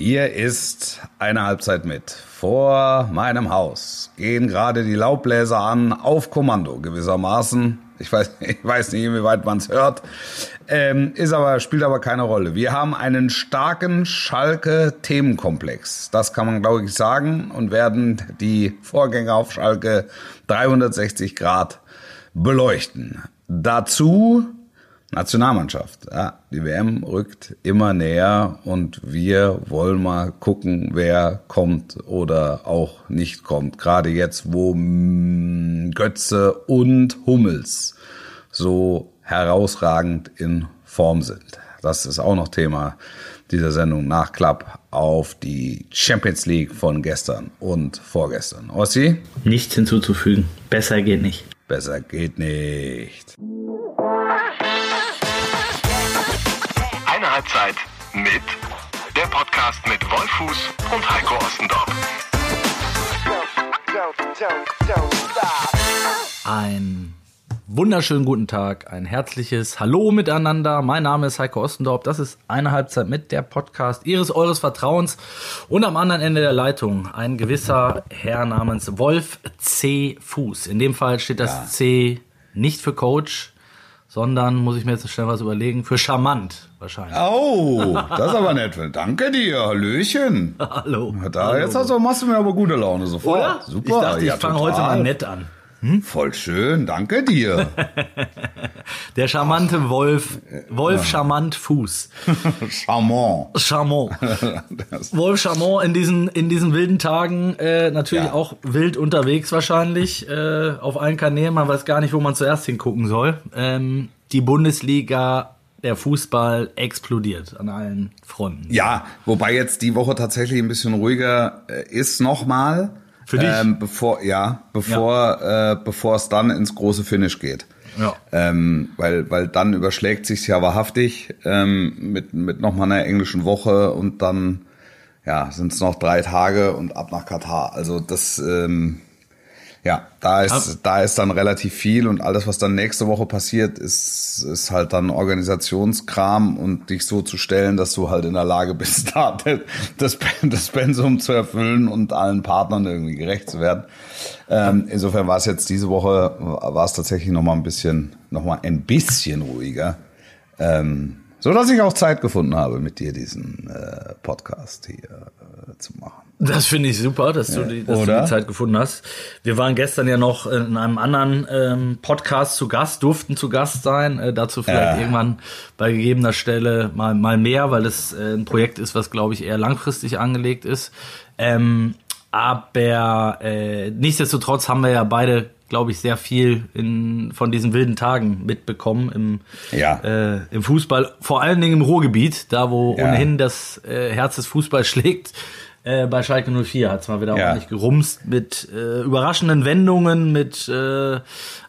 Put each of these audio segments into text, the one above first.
Hier ist eine Halbzeit mit. Vor meinem Haus gehen gerade die Laubbläser an, auf Kommando gewissermaßen. Ich weiß, ich weiß nicht, inwieweit man es hört. Ähm, ist aber, spielt aber keine Rolle. Wir haben einen starken Schalke-Themenkomplex. Das kann man, glaube ich, sagen und werden die Vorgänger auf Schalke 360 Grad beleuchten. Dazu Nationalmannschaft. Ja, die WM rückt immer näher und wir wollen mal gucken, wer kommt oder auch nicht kommt. Gerade jetzt, wo Götze und Hummels so herausragend in Form sind. Das ist auch noch Thema dieser Sendung Nachklapp auf die Champions League von gestern und vorgestern. Ossi? Nichts hinzuzufügen. Besser geht nicht. Besser geht nicht. Halbzeit mit der Podcast mit Wolfuß und Heiko Ostendorf. Ein wunderschönen guten Tag, ein herzliches Hallo miteinander. Mein Name ist Heiko Ostendorf. Das ist eine Halbzeit mit der Podcast Ihres Eures Vertrauens und am anderen Ende der Leitung ein gewisser Herr namens Wolf C. Fuß. In dem Fall steht das ja. C nicht für Coach, sondern muss ich mir jetzt schnell was überlegen, für charmant wahrscheinlich. Oh, das ist aber nett. Danke dir, Hallöchen. Hallo. Da, Hallo. Jetzt hast du, machst du mir aber gute Laune sofort. Oder? Super. Ich dachte, ich ja, fange heute mal nett an. Hm? Voll schön, danke dir. Der charmante Wolf, Wolf Charmant Fuß. Charmant. Charmant. Wolf Charmant in diesen, in diesen wilden Tagen äh, natürlich ja. auch wild unterwegs wahrscheinlich äh, auf allen Kanälen. Man weiß gar nicht, wo man zuerst hingucken soll. Ähm, die Bundesliga der Fußball explodiert an allen Fronten. Ja, wobei jetzt die Woche tatsächlich ein bisschen ruhiger äh, ist nochmal. Für dich? Ähm, bevor, ja, bevor, ja. Äh, bevor es dann ins große Finish geht. Ja. Ähm, weil, weil dann überschlägt sich's ja wahrhaftig ähm, mit, mit nochmal einer englischen Woche und dann ja, sind es noch drei Tage und ab nach Katar. Also das ähm, ja, da ist, da ist dann relativ viel und alles, was dann nächste Woche passiert, ist, ist halt dann Organisationskram und dich so zu stellen, dass du halt in der Lage bist, da das, das Pensum zu erfüllen und allen Partnern irgendwie gerecht zu werden. Ähm, insofern war es jetzt diese Woche, war es tatsächlich nochmal ein bisschen, nochmal ein bisschen ruhiger. Ähm, so dass ich auch Zeit gefunden habe, mit dir diesen äh, Podcast hier äh, zu machen. Das finde ich super, dass, du, die, dass du die Zeit gefunden hast. Wir waren gestern ja noch in einem anderen ähm, Podcast zu Gast, durften zu Gast sein. Äh, dazu vielleicht ja. irgendwann bei gegebener Stelle mal, mal mehr, weil es äh, ein Projekt ist, was, glaube ich, eher langfristig angelegt ist. Ähm, aber äh, nichtsdestotrotz haben wir ja beide, glaube ich, sehr viel in, von diesen wilden Tagen mitbekommen im, ja. äh, im Fußball, vor allen Dingen im Ruhrgebiet, da wo ja. ohnehin das äh, Herz des Fußballs schlägt. Äh, bei Schalke 04 hat es mal wieder ja. ordentlich gerumst mit äh, überraschenden Wendungen, mit äh,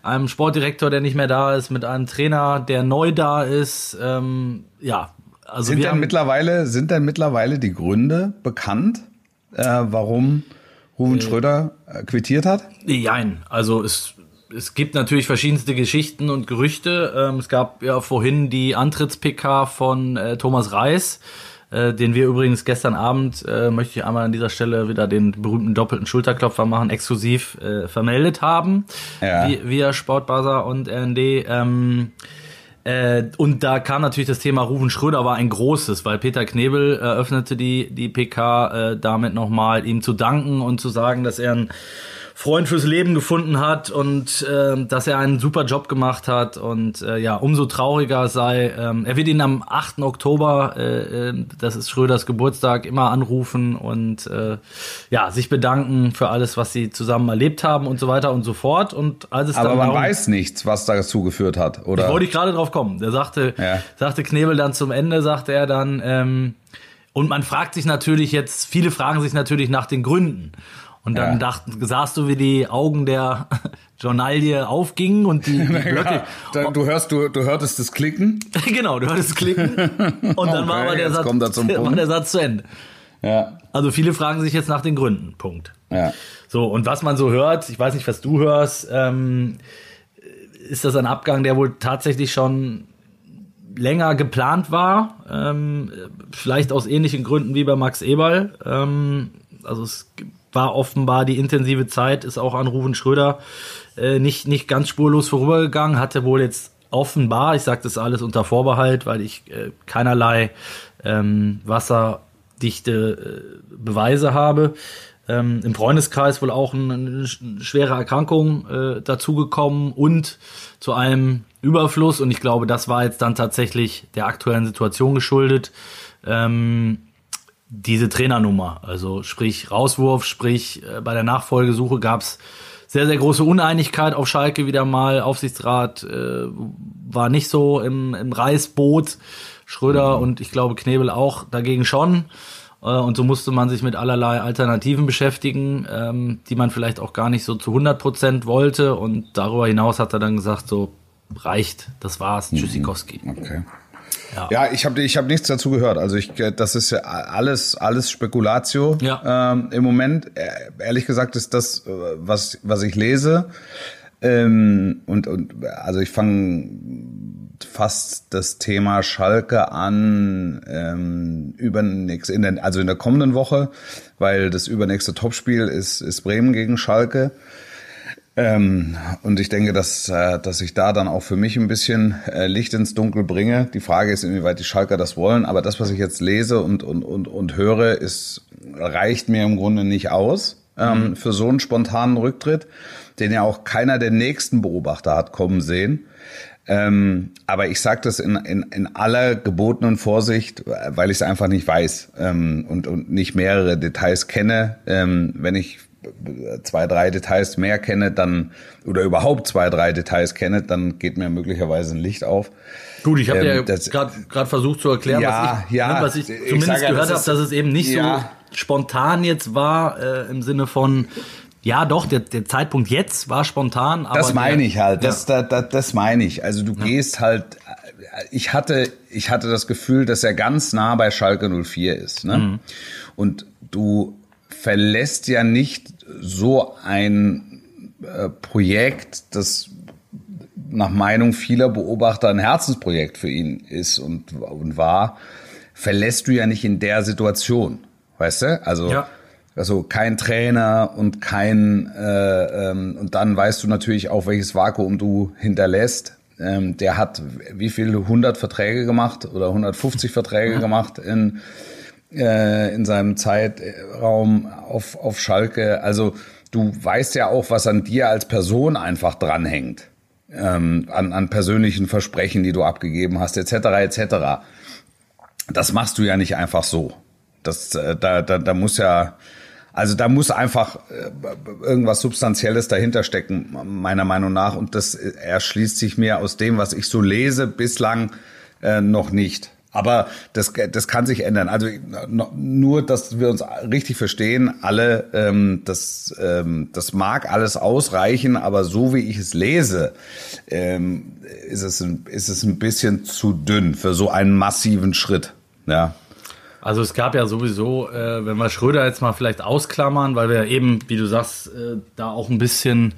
einem Sportdirektor, der nicht mehr da ist, mit einem Trainer, der neu da ist. Ähm, ja, also sind denn mittlerweile sind denn mittlerweile die Gründe bekannt, äh, warum Ruven äh, Schröder äh, quittiert hat? Nein, also es es gibt natürlich verschiedenste Geschichten und Gerüchte. Ähm, es gab ja vorhin die Antritts-PK von Thomas Reis, äh, den wir übrigens gestern Abend, äh, möchte ich einmal an dieser Stelle wieder den berühmten doppelten Schulterklopfer machen, exklusiv äh, vermeldet haben, ja. via Sportbuzzer und RND. Ähm, äh, und da kam natürlich das Thema Rufen Schröder war ein großes, weil Peter Knebel eröffnete die, die PK äh, damit nochmal ihm zu danken und zu sagen, dass er ein Freund fürs Leben gefunden hat und äh, dass er einen super Job gemacht hat und äh, ja, umso trauriger sei. Ähm, er wird ihn am 8. Oktober, äh, äh, das ist Schröders Geburtstag, immer anrufen und äh, ja, sich bedanken für alles, was sie zusammen erlebt haben und so weiter und so fort. Und als es Aber man darum, weiß nichts, was dazu geführt hat, oder? wollte ich gerade drauf kommen. Der sagte, ja. sagte Knebel dann zum Ende, sagte er dann, ähm, und man fragt sich natürlich jetzt, viele fragen sich natürlich nach den Gründen. Und dann ja. dachten, sahst du, wie die Augen der Journalie aufgingen und die, die Blöcke. Ja, du hörst, du, du hörtest das Klicken. genau, du hörtest das Klicken. Und dann okay, war, aber der Satz, war der Satz zu Ende. Ja. Also viele fragen sich jetzt nach den Gründen. Punkt. Ja. So, und was man so hört, ich weiß nicht, was du hörst, ähm, ist das ein Abgang, der wohl tatsächlich schon länger geplant war, ähm, vielleicht aus ähnlichen Gründen wie bei Max Eberl. Ähm, also es war offenbar die intensive Zeit, ist auch an Ruven Schröder äh, nicht, nicht ganz spurlos vorübergegangen, hatte wohl jetzt offenbar, ich sage das alles unter Vorbehalt, weil ich äh, keinerlei ähm, wasserdichte äh, Beweise habe, ähm, im Freundeskreis wohl auch eine, eine schwere Erkrankung äh, dazugekommen und zu einem Überfluss. Und ich glaube, das war jetzt dann tatsächlich der aktuellen Situation geschuldet. Ähm, diese Trainernummer, also sprich Rauswurf, sprich äh, bei der Nachfolgesuche gab es sehr, sehr große Uneinigkeit auf Schalke wieder mal. Aufsichtsrat äh, war nicht so im, im Reißboot. Schröder mhm. und ich glaube Knebel auch dagegen schon. Äh, und so musste man sich mit allerlei Alternativen beschäftigen, ähm, die man vielleicht auch gar nicht so zu 100 Prozent wollte. Und darüber hinaus hat er dann gesagt, so reicht, das war's, mhm. Tschüssikowski. Okay. Ja, ja ich habe ich hab nichts dazu gehört. Also ich, das ist ja alles, alles Spekulatio ja. ähm, im Moment. Äh, ehrlich gesagt ist das, äh, was, was ich lese. Ähm, und, und also ich fange fast das Thema Schalke an ähm, übernächst, in der, also in der kommenden Woche, weil das übernächste Topspiel ist, ist Bremen gegen Schalke. Ähm, und ich denke, dass, äh, dass ich da dann auch für mich ein bisschen äh, Licht ins Dunkel bringe. Die Frage ist, inwieweit die Schalker das wollen. Aber das, was ich jetzt lese und, und, und, und höre, ist, reicht mir im Grunde nicht aus ähm, mhm. für so einen spontanen Rücktritt, den ja auch keiner der nächsten Beobachter hat kommen sehen. Ähm, aber ich sage das in, in, in aller gebotenen Vorsicht, weil ich es einfach nicht weiß ähm, und, und nicht mehrere Details kenne. Ähm, wenn ich zwei, drei Details mehr kenne, dann oder überhaupt zwei, drei Details kenne, dann geht mir möglicherweise ein Licht auf. Gut, ich habe ähm, ja gerade versucht zu erklären, ja, was ich, ja, ne, was ich zumindest ich gehört habe, dass es eben nicht so spontan jetzt war äh, im Sinne von ja, doch, der, der Zeitpunkt jetzt war spontan. Aber das meine ich halt. Das, ja. das, das, meine ich. Also du gehst halt. Ich hatte, ich hatte das Gefühl, dass er ganz nah bei Schalke 04 ist. Ne? Mhm. Und du verlässt ja nicht so ein äh, Projekt, das nach Meinung vieler Beobachter ein Herzensprojekt für ihn ist und, und war, verlässt du ja nicht in der Situation. Weißt du? Also, ja. also kein Trainer und kein äh, ähm, und dann weißt du natürlich auch, welches Vakuum du hinterlässt. Ähm, der hat wie viele 100 Verträge gemacht oder 150 Verträge gemacht in äh, in seinem Zeitraum auf, auf Schalke. Also du weißt ja auch, was an dir als Person einfach dranhängt. Ähm, an, an persönlichen Versprechen, die du abgegeben hast, etc. etc. Das machst du ja nicht einfach so. Das, äh, da, da, da muss ja, also da muss einfach äh, irgendwas Substanzielles dahinter stecken, meiner Meinung nach. Und das erschließt sich mir aus dem, was ich so lese, bislang äh, noch nicht. Aber das, das kann sich ändern. Also nur, dass wir uns richtig verstehen, alle, ähm, das, ähm, das mag alles ausreichen, aber so wie ich es lese, ähm, ist, es ein, ist es ein bisschen zu dünn für so einen massiven Schritt. Ja. Also es gab ja sowieso, äh, wenn wir Schröder jetzt mal vielleicht ausklammern, weil wir eben, wie du sagst, äh, da auch ein bisschen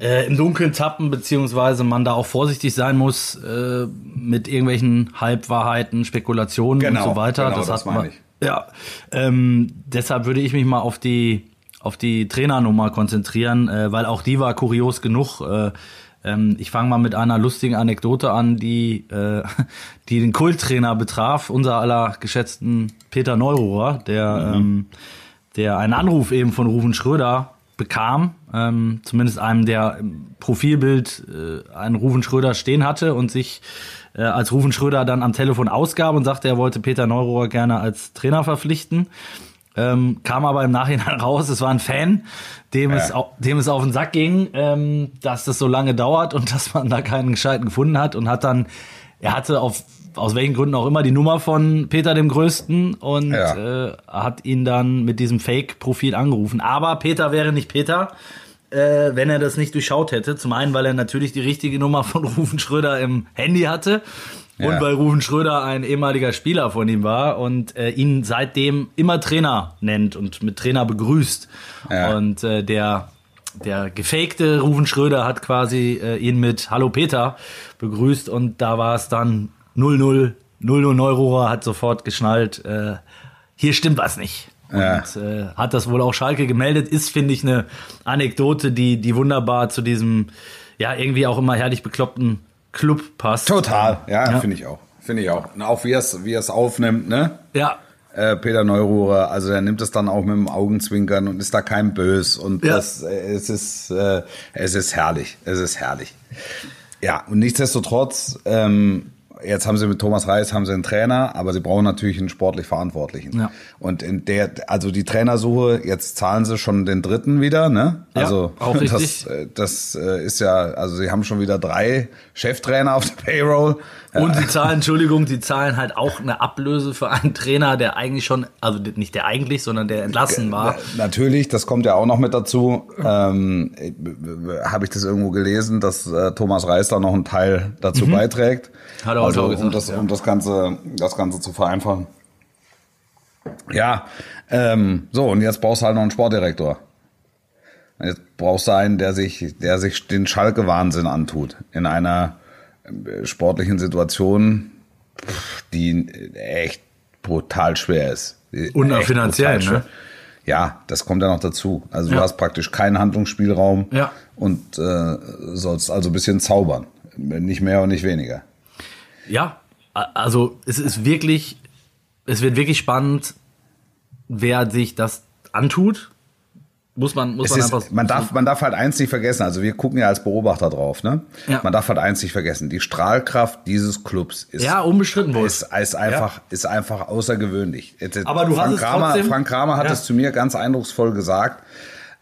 äh, im Dunkeln tappen, beziehungsweise man da auch vorsichtig sein muss äh, mit irgendwelchen Halbwahrheiten, Spekulationen genau, und so weiter. Genau, das, das hat man. Ich. Ja, ähm, deshalb würde ich mich mal auf die auf die Trainernummer konzentrieren, äh, weil auch die war kurios genug. Äh, ähm, ich fange mal mit einer lustigen Anekdote an, die äh, die den Kulttrainer betraf, unser aller geschätzten Peter Neururer, der mhm. ähm, der einen Anruf eben von Rufen Schröder bekam, ähm, zumindest einem, der im Profilbild äh, einen Rufen Schröder stehen hatte und sich äh, als Rufen Schröder dann am Telefon ausgab und sagte, er wollte Peter Neurohrer gerne als Trainer verpflichten. Ähm, kam aber im Nachhinein raus, es war ein Fan, dem, ja. es, dem es auf den Sack ging, ähm, dass das so lange dauert und dass man da keinen Gescheiten gefunden hat und hat dann, er hatte auf aus welchen Gründen auch immer die Nummer von Peter dem Größten und ja. äh, hat ihn dann mit diesem Fake-Profil angerufen. Aber Peter wäre nicht Peter, äh, wenn er das nicht durchschaut hätte. Zum einen, weil er natürlich die richtige Nummer von Rufen Schröder im Handy hatte. Ja. Und weil Rufen Schröder ein ehemaliger Spieler von ihm war und äh, ihn seitdem immer Trainer nennt und mit Trainer begrüßt. Ja. Und äh, der der gefakte Rufen Schröder hat quasi äh, ihn mit Hallo Peter begrüßt und da war es dann 0-0, 0-0 Neururer hat sofort geschnallt, äh, hier stimmt was nicht. Ja. Und äh, hat das wohl auch Schalke gemeldet. Ist, finde ich, eine Anekdote, die, die wunderbar zu diesem, ja, irgendwie auch immer herrlich bekloppten Club passt. Total, ja, Ja. finde ich auch. Finde ich auch. Und auch wie er es wie er es aufnimmt, ne? Ja, Äh, Peter Neururer, also der nimmt es dann auch mit dem Augenzwinkern und ist da kein Bös und Ja. das, äh, es ist, äh, es ist herrlich, es ist herrlich. Ja, und nichtsdestotrotz, ähm, jetzt haben sie mit Thomas Reis haben sie einen Trainer, aber sie brauchen natürlich einen sportlich Verantwortlichen. Ja. Und in der, also die Trainersuche, jetzt zahlen sie schon den dritten wieder, ne? Ja, Also auch richtig. das, äh, das äh, ist ja, also sie haben schon wieder drei Cheftrainer auf der Payroll. Und sie zahlen, Entschuldigung, sie zahlen halt auch eine Ablöse für einen Trainer, der eigentlich schon, also nicht der eigentlich, sondern der entlassen war. Na- Natürlich, das kommt ja auch noch mit dazu. Ähm, Habe ich das irgendwo gelesen, dass äh, Thomas Reis da noch einen Teil dazu beiträgt. Mhm. Hat er also, auch um gesagt, das, ja. um das Ganze, das Ganze zu vereinfachen. Ja, ähm, so und jetzt brauchst du halt noch einen Sportdirektor. Jetzt brauchst du einen, der sich, der sich den Schalke-Wahnsinn antut in einer sportlichen Situation, die echt brutal schwer ist. Und auch finanziell, ne? Ja, das kommt ja noch dazu. Also du Ja. hast praktisch keinen Handlungsspielraum Ja. und äh, sollst also ein bisschen zaubern. Nicht mehr und nicht weniger. Ja, also es ist wirklich, es wird wirklich spannend, wer sich das antut. Muss man, muss Es man ist, einfach. man, darf, man darf halt eins nicht vergessen, also wir gucken ja als Beobachter drauf, ne? Ja. Man darf halt eins nicht vergessen, die Strahlkraft dieses Clubs ist, ja, unbestritten wohl. ist, ist, einfach, ist einfach außergewöhnlich. Aber du hast Frank es Kramer, trotzdem- Frank Kramer hat Ja. es zu mir ganz eindrucksvoll gesagt,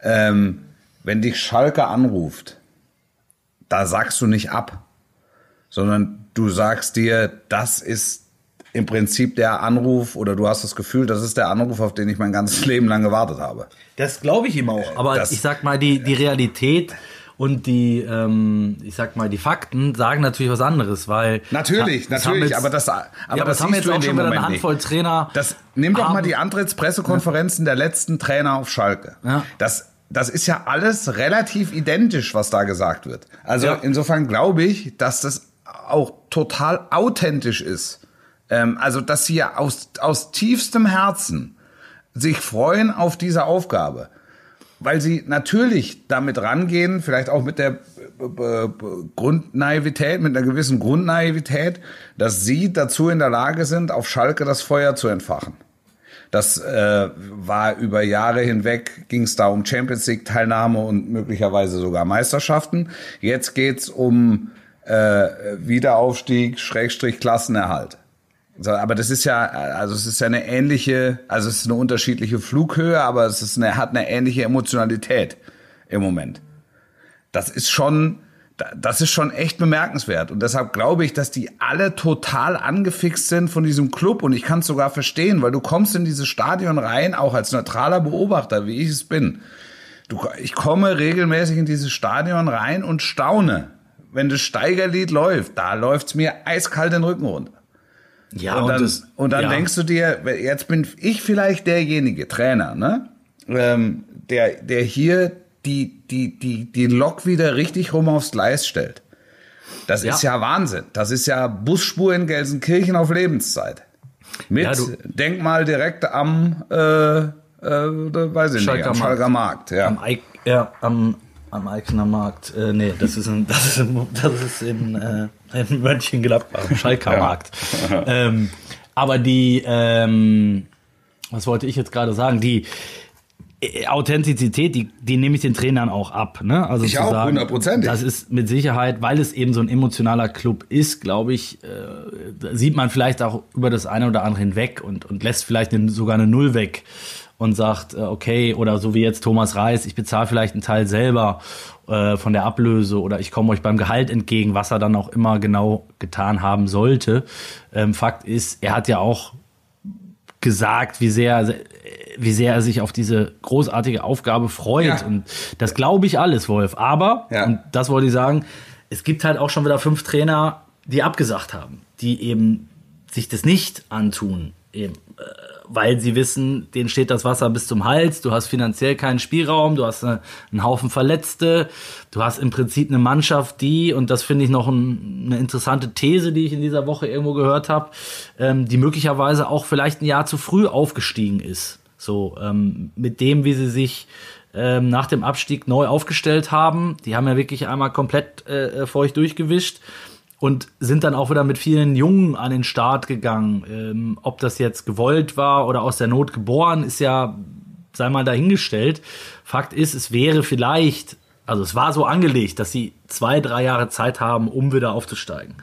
ähm, wenn dich Schalke anruft, da sagst du nicht ab, sondern du sagst dir, das ist im Prinzip der Anruf oder du hast das Gefühl, das ist der Anruf, auf den ich mein ganzes Leben lang gewartet habe. Das glaube ich ihm auch. Aber das- ich sag mal, die, die Realität und die, ähm, ich sag mal, die Fakten sagen natürlich was anderes, weil. Natürlich, das natürlich, jetzt- aber das, aber ja, das das haben jetzt auch schon wieder eine Handvoll nicht. Trainer. Das, nimm doch mal haben- die Antrittspressekonferenzen der letzten Trainer auf Schalke. Ja. Das, das ist ja alles relativ identisch, was da gesagt wird. Also Ja. insofern glaube ich, dass das auch total authentisch ist. Ähm, also, dass sie ja aus, aus tiefstem Herzen sich freuen auf diese Aufgabe. Weil sie natürlich damit rangehen, vielleicht auch mit der äh, äh, Grundnaivität, mit einer gewissen Grundnaivität, dass sie dazu in der Lage sind, auf Schalke das Feuer zu entfachen. Das äh, war über Jahre hinweg, ging es da um Champions League Teilnahme und möglicherweise sogar Meisterschaften. Jetzt geht's um äh, Wiederaufstieg, Schrägstrich Klassenerhalt. So, aber das ist ja, also es ist ja eine ähnliche, also es ist eine unterschiedliche Flughöhe, aber es ist eine, hat eine ähnliche Emotionalität im Moment. Das ist schon, das ist schon echt bemerkenswert. Und deshalb glaube ich, dass die alle total angefixt sind von diesem Club. Und ich kann es sogar verstehen, weil du kommst in dieses Stadion rein, auch als neutraler Beobachter, wie ich es bin. Du, ich komme regelmäßig in dieses Stadion rein und staune. Wenn das Steigerlied läuft, da läuft's mir eiskalt den Rücken runter. Ja, Und dann, das- und dann ja. denkst du dir, jetzt bin ich vielleicht derjenige, Trainer, ne? Ähm, der, der hier die, die, die, die Lok wieder richtig rum aufs Gleis stellt. Das Ja. ist ja Wahnsinn. Das ist ja Busspur in Gelsenkirchen auf Lebenszeit. Mit Ja, Denkmal direkt am, äh, äh, weiß ich nicht, Schalker am Markt. Schalker Markt. Ja. Am, Eik, ja, am, am Eichner Markt. Äh, nee, das ist in, das ist in, das ist in, äh, in Mönchengladbach, Schalker Ja. Markt. Ähm, aber die, ähm, was wollte ich jetzt gerade sagen? Die Authentizität, die, die nehme ich den Trainern auch ab. Ne? Also Ich auch, hundertprozentig. Das ist mit Sicherheit, weil es eben so ein emotionaler Club ist, glaube ich, äh, sieht man vielleicht auch über das eine oder andere hinweg und, und lässt vielleicht eine, sogar eine Null weg und sagt, äh, okay, oder so wie jetzt Thomas Reis, ich bezahle vielleicht einen Teil selber äh, von der Ablöse oder ich komme euch beim Gehalt entgegen, was er dann auch immer genau getan haben sollte. Ähm, Fakt ist, er hat ja auch gesagt, wie sehr, wie sehr er sich auf diese großartige Aufgabe freut. Ja. Und das glaube ich alles, Wolf. Aber, Ja. und das wollte ich sagen, es gibt halt auch schon wieder fünf Trainer, die abgesagt haben, die eben sich das nicht antun, eben, äh, weil sie wissen, denen steht das Wasser bis zum Hals, du hast finanziell keinen Spielraum, du hast eine, einen Haufen Verletzte, du hast im Prinzip eine Mannschaft, die, und das finde ich noch ein, eine interessante These, die ich in dieser Woche irgendwo gehört habe, ähm, die möglicherweise auch vielleicht ein Jahr zu früh aufgestiegen ist. So, ähm, mit dem, wie sie sich ähm, nach dem Abstieg neu aufgestellt haben. Die haben ja wirklich einmal komplett äh, feucht durchgewischt und sind dann auch wieder mit vielen Jungen an den Start gegangen. Ähm, ob das jetzt gewollt war oder aus der Not geboren, ist ja, sei mal dahingestellt. Fakt ist, es wäre vielleicht, also es war so angelegt, dass sie zwei, drei Jahre Zeit haben, um wieder aufzusteigen.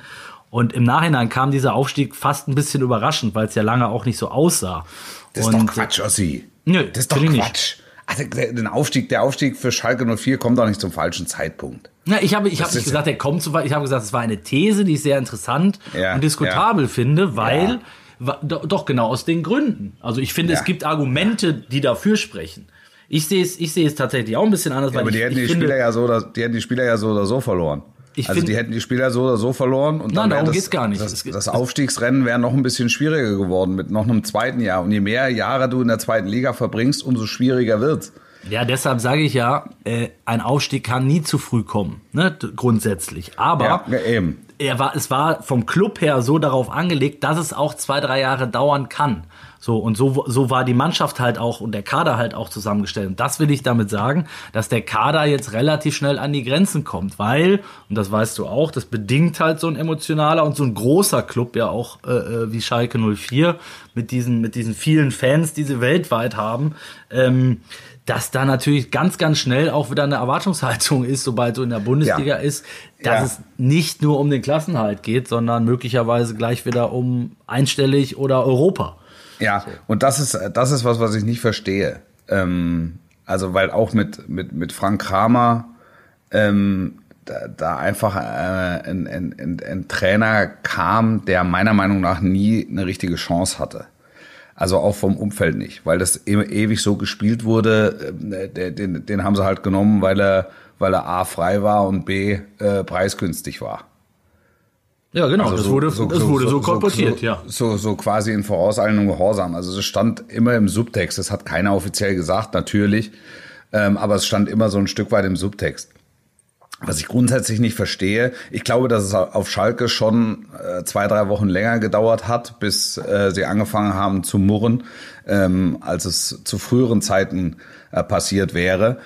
Und im Nachhinein kam dieser Aufstieg fast ein bisschen überraschend, weil es ja lange auch nicht so aussah. Das ist und, doch Quatsch, Ossi. Nö, das ist doch Quatsch. Also der Aufstieg, der Aufstieg für Schalke 04 kommt doch nicht zum falschen Zeitpunkt. Ja, ich habe ich Das hab nicht gesagt, er kommt zu. Ich habe gesagt, es war eine These, die ich sehr interessant Ja, und diskutabel finde, weil Ja. doch genau aus den Gründen. Also ich finde, Ja. es gibt Argumente, die dafür sprechen. Ich sehe es, ich sehe es tatsächlich auch ein bisschen anders, Ja, aber ich, die hätten ich die finde, Spieler ja so oder die hätten die Spieler ja so oder so verloren. Ich also find- die hätten die Spieler so oder so verloren und dann Nein, darum das, geht's gar nicht. Das, geht- das Aufstiegsrennen wäre noch ein bisschen schwieriger geworden mit noch einem zweiten Jahr. Und je mehr Jahre du in der zweiten Liga verbringst, umso schwieriger wird's. Ja, deshalb sage ich ja, äh, ein Aufstieg kann nie zu früh kommen, ne, grundsätzlich. Aber ja, eben. er war, es war vom Club her so darauf angelegt, dass es auch zwei, drei Jahre dauern kann. So, und so, so war die Mannschaft halt auch und der Kader halt auch zusammengestellt. Und das will ich damit sagen, dass der Kader jetzt relativ schnell an die Grenzen kommt, weil, und das weißt du auch, das bedingt halt so ein emotionaler und so ein großer Club ja auch äh, äh, wie Schalke 04 mit diesen, mit diesen vielen Fans, die sie weltweit haben, ähm, dass da natürlich ganz, ganz schnell auch wieder eine Erwartungshaltung ist, sobald du in der Bundesliga Ja. ist, dass Ja. es nicht nur um den Klassenhalt geht, sondern möglicherweise gleich wieder um einstellig oder Europa. Ja, und das ist, das ist was, was ich nicht verstehe. Ähm, also, weil auch mit, mit, mit Frank Kramer ähm, da, da einfach äh, ein, ein, ein, ein Trainer kam, der meiner Meinung nach nie eine richtige Chance hatte. Also auch vom Umfeld nicht, weil das e ewig so gespielt wurde. äh, Der, den, den haben sie halt genommen, weil er, weil er A frei war und B äh, preisgünstig war. Ja, genau, Also das wurde so, das wurde so, kolportiert, so, ja. So, so quasi in vorauseilendem Gehorsam. Also es stand immer im Subtext. Das hat keiner offiziell gesagt, natürlich. Ähm, aber es stand immer so ein Stück weit im Subtext. Was ich grundsätzlich nicht verstehe, ich glaube, dass es auf Schalke schon äh, zwei, drei Wochen länger gedauert hat, bis äh, sie angefangen haben zu murren, ähm, als es zu früheren Zeiten äh, passiert wäre.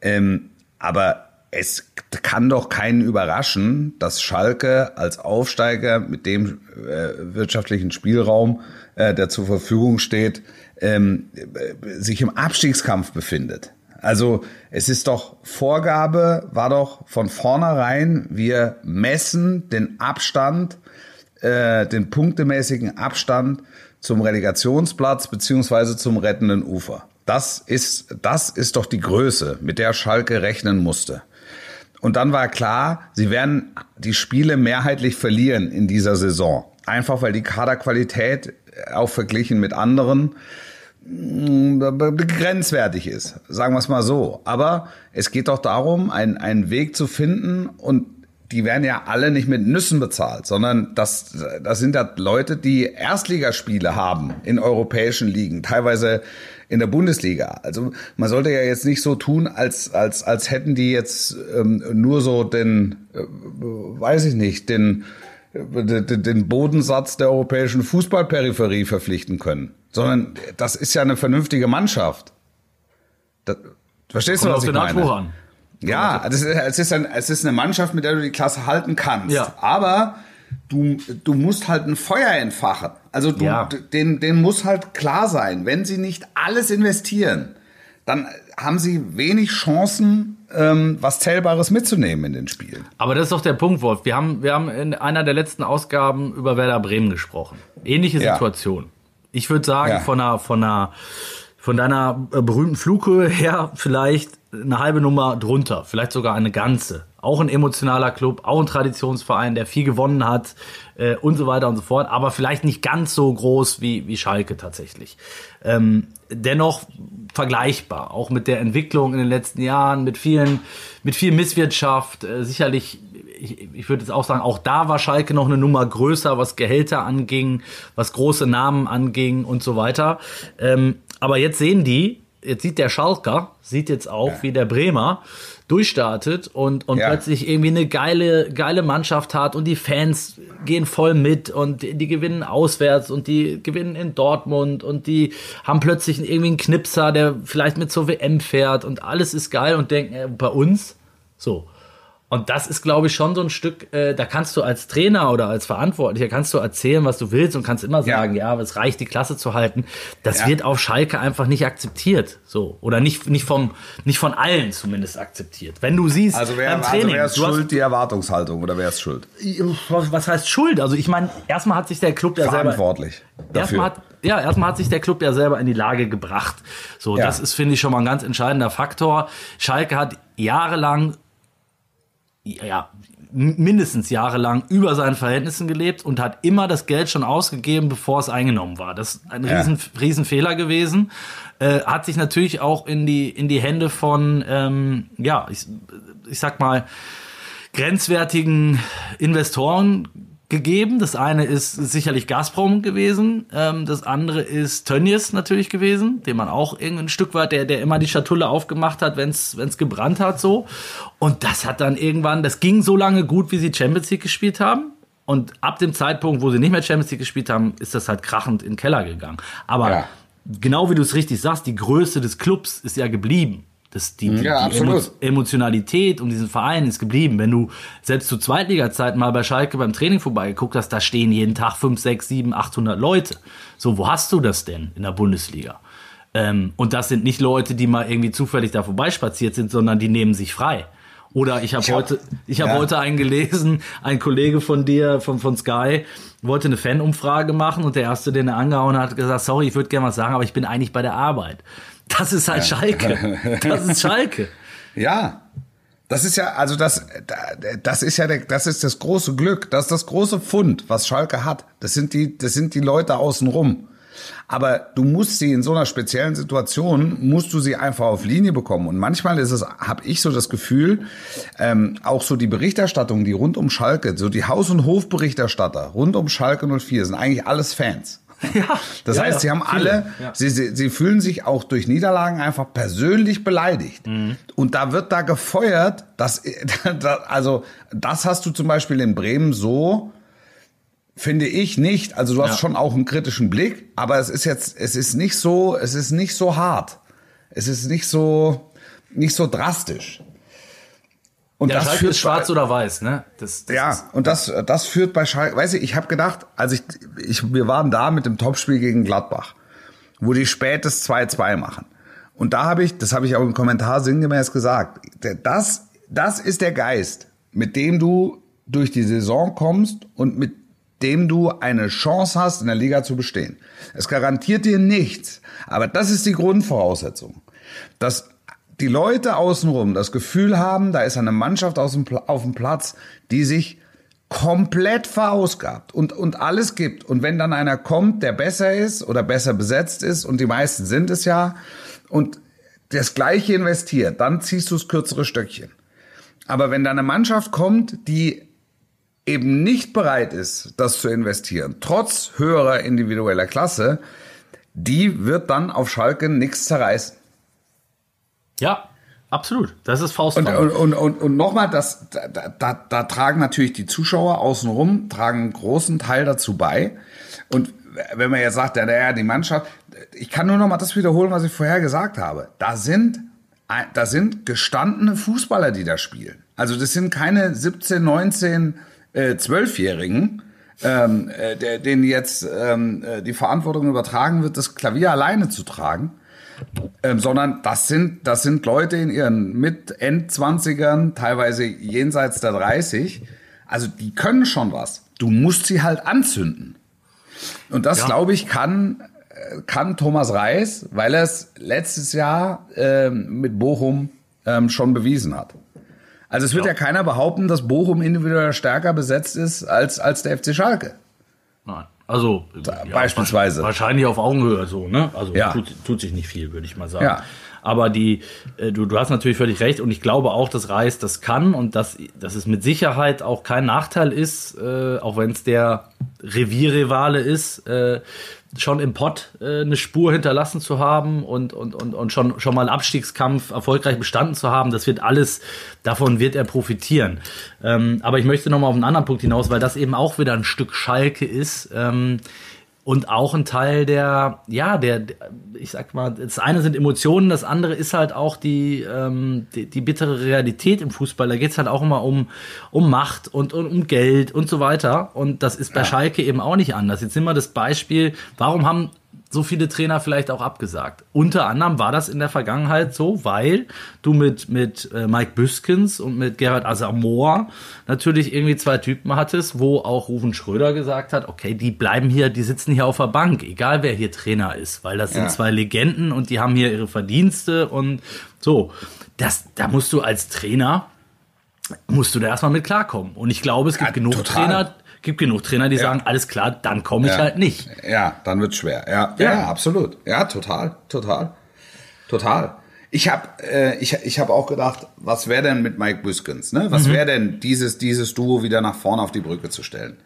Ähm, aber es kann doch keinen überraschen, dass Schalke als Aufsteiger mit dem äh, wirtschaftlichen Spielraum, äh, der zur Verfügung steht, ähm, äh, sich im Abstiegskampf befindet. Also es ist doch Vorgabe, war doch von vornherein, wir messen den Abstand, äh, den punktemäßigen Abstand zum Relegationsplatz beziehungsweise zum rettenden Ufer. Das ist, das ist doch die Größe, mit der Schalke rechnen musste. Und dann war klar, sie werden die Spiele mehrheitlich verlieren in dieser Saison. Einfach weil die Kaderqualität auch verglichen mit anderen grenzwertig ist, sagen wir es mal so. Aber es geht doch darum, einen, einen Weg zu finden und die werden ja alle nicht mit Nüssen bezahlt, sondern das, das sind ja Leute, die Erstligaspiele haben in europäischen Ligen, teilweise in der Bundesliga. Also man sollte ja jetzt nicht so tun, als, als, als hätten die jetzt ähm, nur so den, äh, weiß ich nicht, den, den den Bodensatz der europäischen Fußballperipherie verpflichten können, sondern das ist ja eine vernünftige Mannschaft. Das, verstehst Kommt du, was ich meine? Anspruch an. Ja, das ist, es, ist ein, es ist eine Mannschaft, mit der du die Klasse halten kannst. Ja. Aber du, du musst halt ein Feuer entfachen. Also du, Ja. denen, denen muss halt klar sein, wenn sie nicht alles investieren, dann haben sie wenig Chancen, ähm, was Zählbares mitzunehmen in den Spielen. Aber das ist doch der Punkt, Wolf. Wir haben, wir haben in einer der letzten Ausgaben über Werder Bremen gesprochen. Ähnliche Ja. Situation. Ich würde sagen, Ja. von einer, von einer, von deiner äh, berühmten Flughöhe her vielleicht eine halbe Nummer drunter, vielleicht sogar eine ganze. Auch ein emotionaler Club, auch ein Traditionsverein, der viel gewonnen hat äh, und so weiter und so fort, aber vielleicht nicht ganz so groß wie, wie Schalke tatsächlich. Ähm, dennoch vergleichbar, auch mit der Entwicklung in den letzten Jahren, mit vielen, mit viel Misswirtschaft, äh, sicherlich ich, ich würde jetzt auch sagen, auch da war Schalke noch eine Nummer größer, was Gehälter anging, was große Namen anging und so weiter. Ähm, aber jetzt sehen die, jetzt sieht der Schalker, sieht jetzt auch, ja. wie der Bremer durchstartet und, und ja. plötzlich irgendwie eine geile, geile Mannschaft hat und die Fans gehen voll mit und die, die, gewinnen auswärts und die gewinnen in Dortmund und die haben plötzlich irgendwie einen Knipser, der vielleicht mit zur WM fährt und alles ist geil und denken, äh, bei uns so. Und das ist, glaube ich, schon so ein Stück, äh, da kannst du als Trainer oder als Verantwortlicher kannst du erzählen, was du willst und kannst immer sagen, ja, ja es reicht, die Klasse zu halten. Das ja. wird auf Schalke einfach nicht akzeptiert, so oder nicht nicht vom nicht von allen zumindest akzeptiert. Wenn du siehst, also wer, beim also Training, also wer ist schuld, die Erwartungshaltung oder wer ist schuld? Was heißt Schuld? Also ich meine, erstmal hat sich der Club ja verantwortlich. Selber, erstmal hat ja, erstmal hat sich der Club ja selber in die Lage gebracht. So, ja. das ist, finde ich, schon mal ein ganz entscheidender Faktor. Schalke hat jahrelang ja, mindestens jahrelang über seinen Verhältnissen gelebt und hat immer das Geld schon ausgegeben, bevor es eingenommen war. Das ist ein ja. riesen, riesen Fehler gewesen. Äh, hat sich natürlich auch in die, in die Hände von, ähm, ja, ich, ich sag mal, grenzwertigen Investoren gegeben. Das eine ist sicherlich Gazprom gewesen, ähm, das andere ist Tönnies natürlich gewesen, den man auch irgendein Stück weit, der, der immer die Schatulle aufgemacht hat, wenn es gebrannt hat so. Und das hat dann irgendwann, das ging so lange gut, wie sie Champions League gespielt haben. Und ab dem Zeitpunkt, wo sie nicht mehr Champions League gespielt haben, ist das halt krachend in den Keller gegangen. Aber ja. genau wie du es richtig sagst, die Größe des Clubs ist ja geblieben. Das, die, die, ja, die Emotionalität um diesen Verein ist geblieben. Wenn du selbst zu Zweitliga-Zeiten mal bei Schalke beim Training vorbeigeguckt hast, da stehen jeden Tag 5, 6, 7, 800 Leute. So, wo hast du das denn in der Bundesliga? Ähm, und das sind nicht Leute, die mal irgendwie zufällig da vorbeispaziert sind, sondern die nehmen sich frei. Oder ich habe hab, heute, ich habe ja. heute einen gelesen, ein Kollege von dir, von, von Sky, wollte eine Fanumfrage machen und der erste, den er angehauen hat, hat gesagt, sorry, ich würde gerne was sagen, aber ich bin eigentlich bei der Arbeit. Das ist halt Schalke. Das ist Schalke. ja. Das ist ja, also das, das ist ja, der, das ist das große Glück, das ist das große Fund, was Schalke hat. Das sind die, das sind die Leute außenrum. Aber du musst sie in so einer speziellen Situation, musst du sie einfach auf Linie bekommen. Und manchmal ist es, habe ich so das Gefühl, ähm, auch so die Berichterstattung, die rund um Schalke, so die Haus- und Hofberichterstatter rund um Schalke 04 sind eigentlich alles Fans. Ja, das ja, heißt, sie haben viele, alle, ja. sie, sie, sie fühlen sich auch durch Niederlagen einfach persönlich beleidigt. Mhm. Und da wird da gefeuert, dass, also, das hast du zum Beispiel in Bremen so, finde ich nicht. Also du hast ja. schon auch einen kritischen Blick, aber es ist jetzt, es ist nicht so, es ist nicht so hart. Es ist nicht so, nicht so drastisch. Und ja, das Schalke führt ist schwarz oder weiß, ne? Das, das ja, und das, das führt bei Schalke, weiß ich, ich habe gedacht, als ich, ich, wir waren da mit dem Topspiel gegen Gladbach, wo die spätes 2-2 machen. Und da habe ich, das habe ich auch im Kommentar sinngemäß gesagt, das, das ist der Geist, mit dem du durch die Saison kommst und mit dem du eine Chance hast, in der Liga zu bestehen. Es garantiert dir nichts, aber das ist die Grundvoraussetzung. Dass die Leute außenrum das Gefühl haben, da ist eine Mannschaft auf dem Platz, die sich komplett verausgabt und, und alles gibt. Und wenn dann einer kommt, der besser ist oder besser besetzt ist, und die meisten sind es ja, und das Gleiche investiert, dann ziehst du das kürzere Stöckchen. Aber wenn da eine Mannschaft kommt, die eben nicht bereit ist, das zu investieren, trotz höherer individueller Klasse, die wird dann auf Schalke nichts zerreißen. Ja, absolut. Das ist Faust. Und, und, und, und, und nochmal, das, da, da, da tragen natürlich die Zuschauer außenrum, tragen einen großen Teil dazu bei. Und wenn man jetzt sagt, ja, naja, die Mannschaft, ich kann nur noch mal das wiederholen, was ich vorher gesagt habe. Da sind, da sind gestandene Fußballer, die da spielen. Also das sind keine 17, 19, äh, 12-Jährigen, ähm, äh, denen jetzt ähm, äh, die Verantwortung übertragen wird, das Klavier alleine zu tragen, ähm, sondern das sind, das sind Leute in ihren mit Endzwanzigern, teilweise jenseits der 30. Also die können schon was. Du musst sie halt anzünden. Und das, ja. glaube ich, kann, äh, kann Thomas Reis, weil er es letztes Jahr ähm, mit Bochum ähm, schon bewiesen hat. Also es wird ja. ja keiner behaupten, dass Bochum individuell stärker besetzt ist als, als der FC Schalke. Nein. Also beispielsweise. Wahrscheinlich auf Augenhöhe so, ne? Also Ja. tut, tut sich nicht viel, würde ich mal sagen. Ja. Aber die, äh, du, du hast natürlich völlig recht und ich glaube auch, dass Reis das kann und dass, dass es mit Sicherheit auch kein Nachteil ist, äh, auch wenn es der Revierrivale ist, äh, schon im Pott äh, eine Spur hinterlassen zu haben und, und, und, und schon, schon mal einen Abstiegskampf erfolgreich bestanden zu haben. Das wird alles, davon wird er profitieren. Ähm, aber ich möchte nochmal auf einen anderen Punkt hinaus, weil das eben auch wieder ein Stück Schalke ist. Ähm, und auch ein Teil der, ja, der, ich sag mal, das eine sind Emotionen, das andere ist halt auch die, ähm, die, die bittere Realität im Fußball. Da geht's halt auch immer um, um Macht und, und um Geld und so weiter. Und das ist bei Schalke eben auch nicht anders. Jetzt nehmen wir das Beispiel, warum haben so viele Trainer vielleicht auch abgesagt. Unter anderem war das in der Vergangenheit so, weil du mit, mit äh, Mike Büskens und mit Gerhard Asamoah natürlich irgendwie zwei Typen hattest, wo auch Rufen Schröder gesagt hat, okay, die bleiben hier, die sitzen hier auf der Bank, egal wer hier Trainer ist, weil das sind Ja. zwei Legenden und die haben hier ihre Verdienste und so. Das, da musst du als Trainer, musst du da erstmal mit klarkommen. Und ich glaube, es gibt Ja, genug total. Trainer, gibt genug Trainer, die sagen, alles klar, dann komme ich Ja. halt nicht. Ja, dann wird's schwer. Ja, ja, Ja. absolut. Ja, total, total, total. Ich habe äh, ich, ich hab auch gedacht, was wäre denn mit Mike Büskens? Ne? Was wäre denn dieses, dieses Duo wieder nach vorne auf die Brücke zu stellen?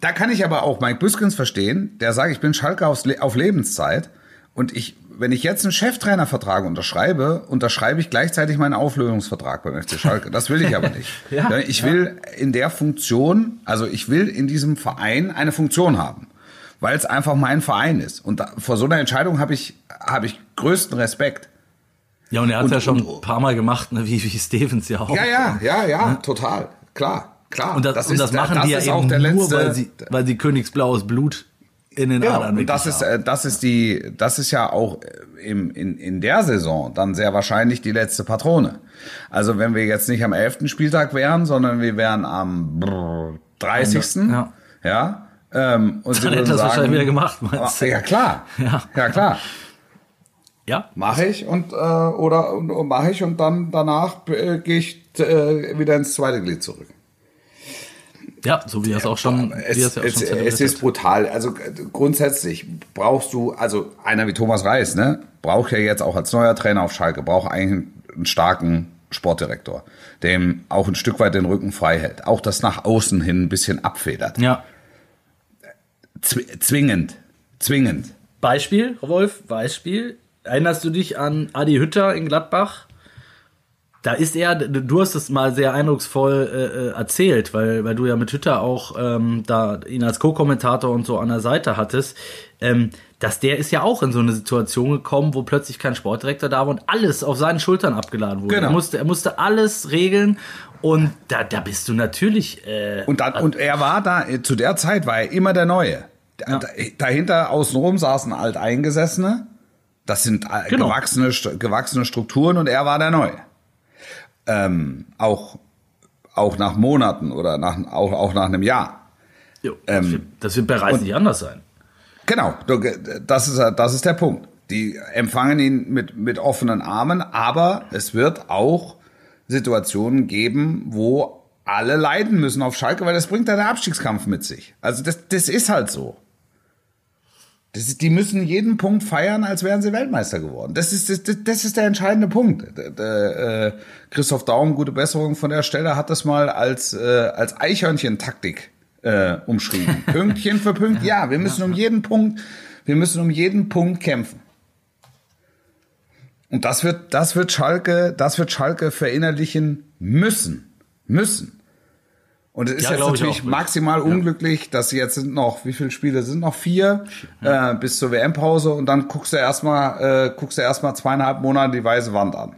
Da kann ich aber auch Mike Büskens verstehen, der sagt, ich bin Schalke aufs auf Lebenszeit und ich, wenn ich jetzt einen Cheftrainervertrag unterschreibe, unterschreibe ich gleichzeitig meinen Auflösungsvertrag beim FC Schalke. Das will ich aber nicht. Ja, ich will in der Funktion, also ich will in diesem Verein eine Funktion haben, weil es einfach mein Verein ist. Und da, vor so einer Entscheidung habe ich, habe ich größten Respekt. Ja, und er hat Und- ja schon und- ein paar Mal gemacht, ne, wie, wie Stevens ja auch. Ja, ja, ja, ja, total, klar, klar. Und das, und das machen das die ja ist eben auch der nur, letzte, weil sie, weil sie königsblaues Blut in den Ja, Adern und das ist, äh, das ist die, das ist ja auch äh, im, in, in der Saison dann sehr wahrscheinlich die letzte Patrone. Also wenn wir jetzt nicht am 11. Spieltag wären, sondern wir wären am brrr, 30. Ja. ja ähm, und sie Dann hätte würden das sagen, wahrscheinlich wieder gemacht, meinst du? Ja, klar. Ja. ja klar. Ja, Mache ich und äh, oder mache ich und dann danach äh, gehe ich äh, wieder ins zweite Glied zurück. Ja, so wie er es auch schon, wie Es, ja auch es, schon es ist brutal. Also äh, grundsätzlich brauchst du, also einer wie Thomas Reis, ne, braucht ja jetzt auch als neuer Trainer auf Schalke, braucht eigentlich einen starken Sportdirektor, dem auch ein Stück weit den Rücken frei hält. Auch das nach außen hin ein bisschen abfedert. Ja. Zw zwingend. Zwingend. Beispiel, Wolf, Beispiel. Erinnerst du dich an Adi Hütter in Gladbach? Da ist er, du hast es mal sehr eindrucksvoll äh, äh, erzählt, weil, weil du ja mit Hütter auch ähm, da ihn als Co-Kommentator und so an der Seite hattest, ähm, dass der ist ja auch in so eine Situation gekommen, wo plötzlich kein Sportdirektor da war und alles auf seinen Schultern abgeladen wurde. Genau. Er, musste, er musste alles regeln und da, da bist du natürlich. Äh, Und, dann, und er war da, äh, zu der Zeit war er immer der Neue. Da- Dahinter außenrum saßen Alteingesessene. Das sind äh, Genau. gewachsene, gewachsene Strukturen und er war der Neue. Ähm, auch, auch nach Monaten oder nach, auch, auch nach einem Jahr. jo, das, wird, das wird bei Reis nicht anders sein. Genau, du- das ist, das ist der Punkt. Die empfangen ihn mit, mit offenen Armen, aber es wird auch Situationen geben, wo alle leiden müssen auf Schalke, weil das bringt ja der Abstiegskampf mit sich. Also das, das ist halt so. Das ist, die müssen jeden Punkt feiern, als wären sie Weltmeister geworden. Das ist, das, das ist der entscheidende Punkt. Der, der, äh, Christoph Daum, gute Besserung von der Stelle, hat das mal als, äh, als Eichhörnchen-Taktik äh, umschrieben. Pünktchen für Pünktchen. Ja, wir müssen um jeden Punkt, wir müssen um jeden Punkt kämpfen. Und das wird, das wird Schalke, das wird Schalke verinnerlichen müssen. Müssen. Und es ist Ja, jetzt natürlich maximal unglücklich, dass sie jetzt sind noch, wie viele Spiele sind noch? Vier äh, bis zur WM-Pause und dann guckst du erstmal, äh, guckst du erstmal zweieinhalb Monate die weiße Wand an.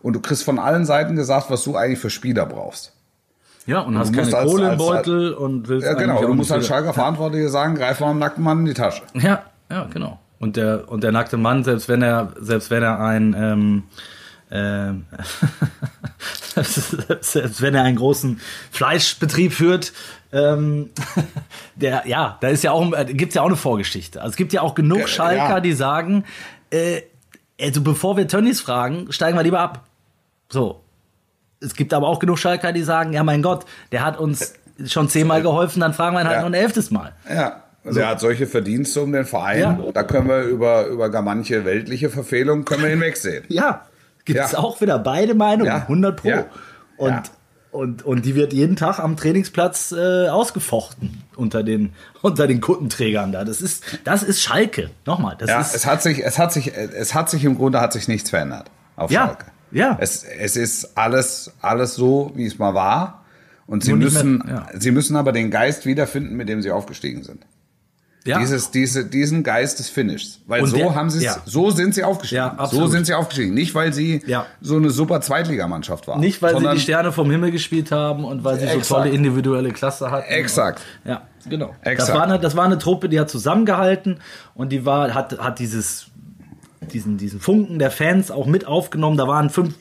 Und du kriegst von allen Seiten gesagt, was du eigentlich für Spieler brauchst. Ja, und hast musst keine Kohle im Beutel und willst Ja, genau. Du musst als wieder- Schalker Verantwortliche sagen, greif mal am nackten Mann in die Tasche. Ja, ja, genau. Und der und der nackte Mann, selbst wenn er selbst wenn er ein ähm, ähm, selbst wenn er einen großen Fleischbetrieb führt, ähm, der ja, da ist ja auch äh, gibt's ja auch eine Vorgeschichte. Also es gibt ja auch genug Ja, Schalker, ja. die sagen, äh, also bevor wir Tönnies fragen, steigen wir lieber ab. So. Es gibt aber auch genug Schalker, die sagen, ja mein Gott, der hat uns schon zehnmal geholfen, dann fragen wir ihn halt Ja. noch ein elftes Mal. Ja. Also er hat solche Verdienste um den Verein. Ja. Da können wir über, über gar manche weltliche Verfehlungen können wir hinwegsehen. Ja, gibt es Ja. auch wieder beide Meinungen, Ja. 100 Pro. Ja. Und, und, und die wird jeden Tag am Trainingsplatz äh, ausgefochten unter den, unter den Kuttenträgern da. Das ist, das ist Schalke. Nochmal, das Ja, ist. es hat sich, es hat sich, es hat sich im Grunde hat sich nichts verändert auf Ja, Schalke. ja. Es, es ist alles, alles so, wie es mal war. Und sie Nur müssen, mehr- sie müssen aber den Geist wiederfinden, mit dem sie aufgestiegen sind. Ja. Dieses, diese, diesen Geist des Finishes. Weil Und so der- haben sie es, ja. so sind sie aufgestiegen. Ja, so sind sie aufgestiegen. Nicht, weil sie Ja. so eine super Zweitligamannschaft waren. Nicht, weil sie die Sterne vom Himmel gespielt haben und weil sie so Exakt. tolle individuelle Klasse hatten. Exakt. Ja, genau. Exakt. Das war, eine, das war eine Truppe, die hat zusammengehalten und die war, hat, hat dieses, diesen, diesen Funken der Fans auch mit aufgenommen. Da waren fünf,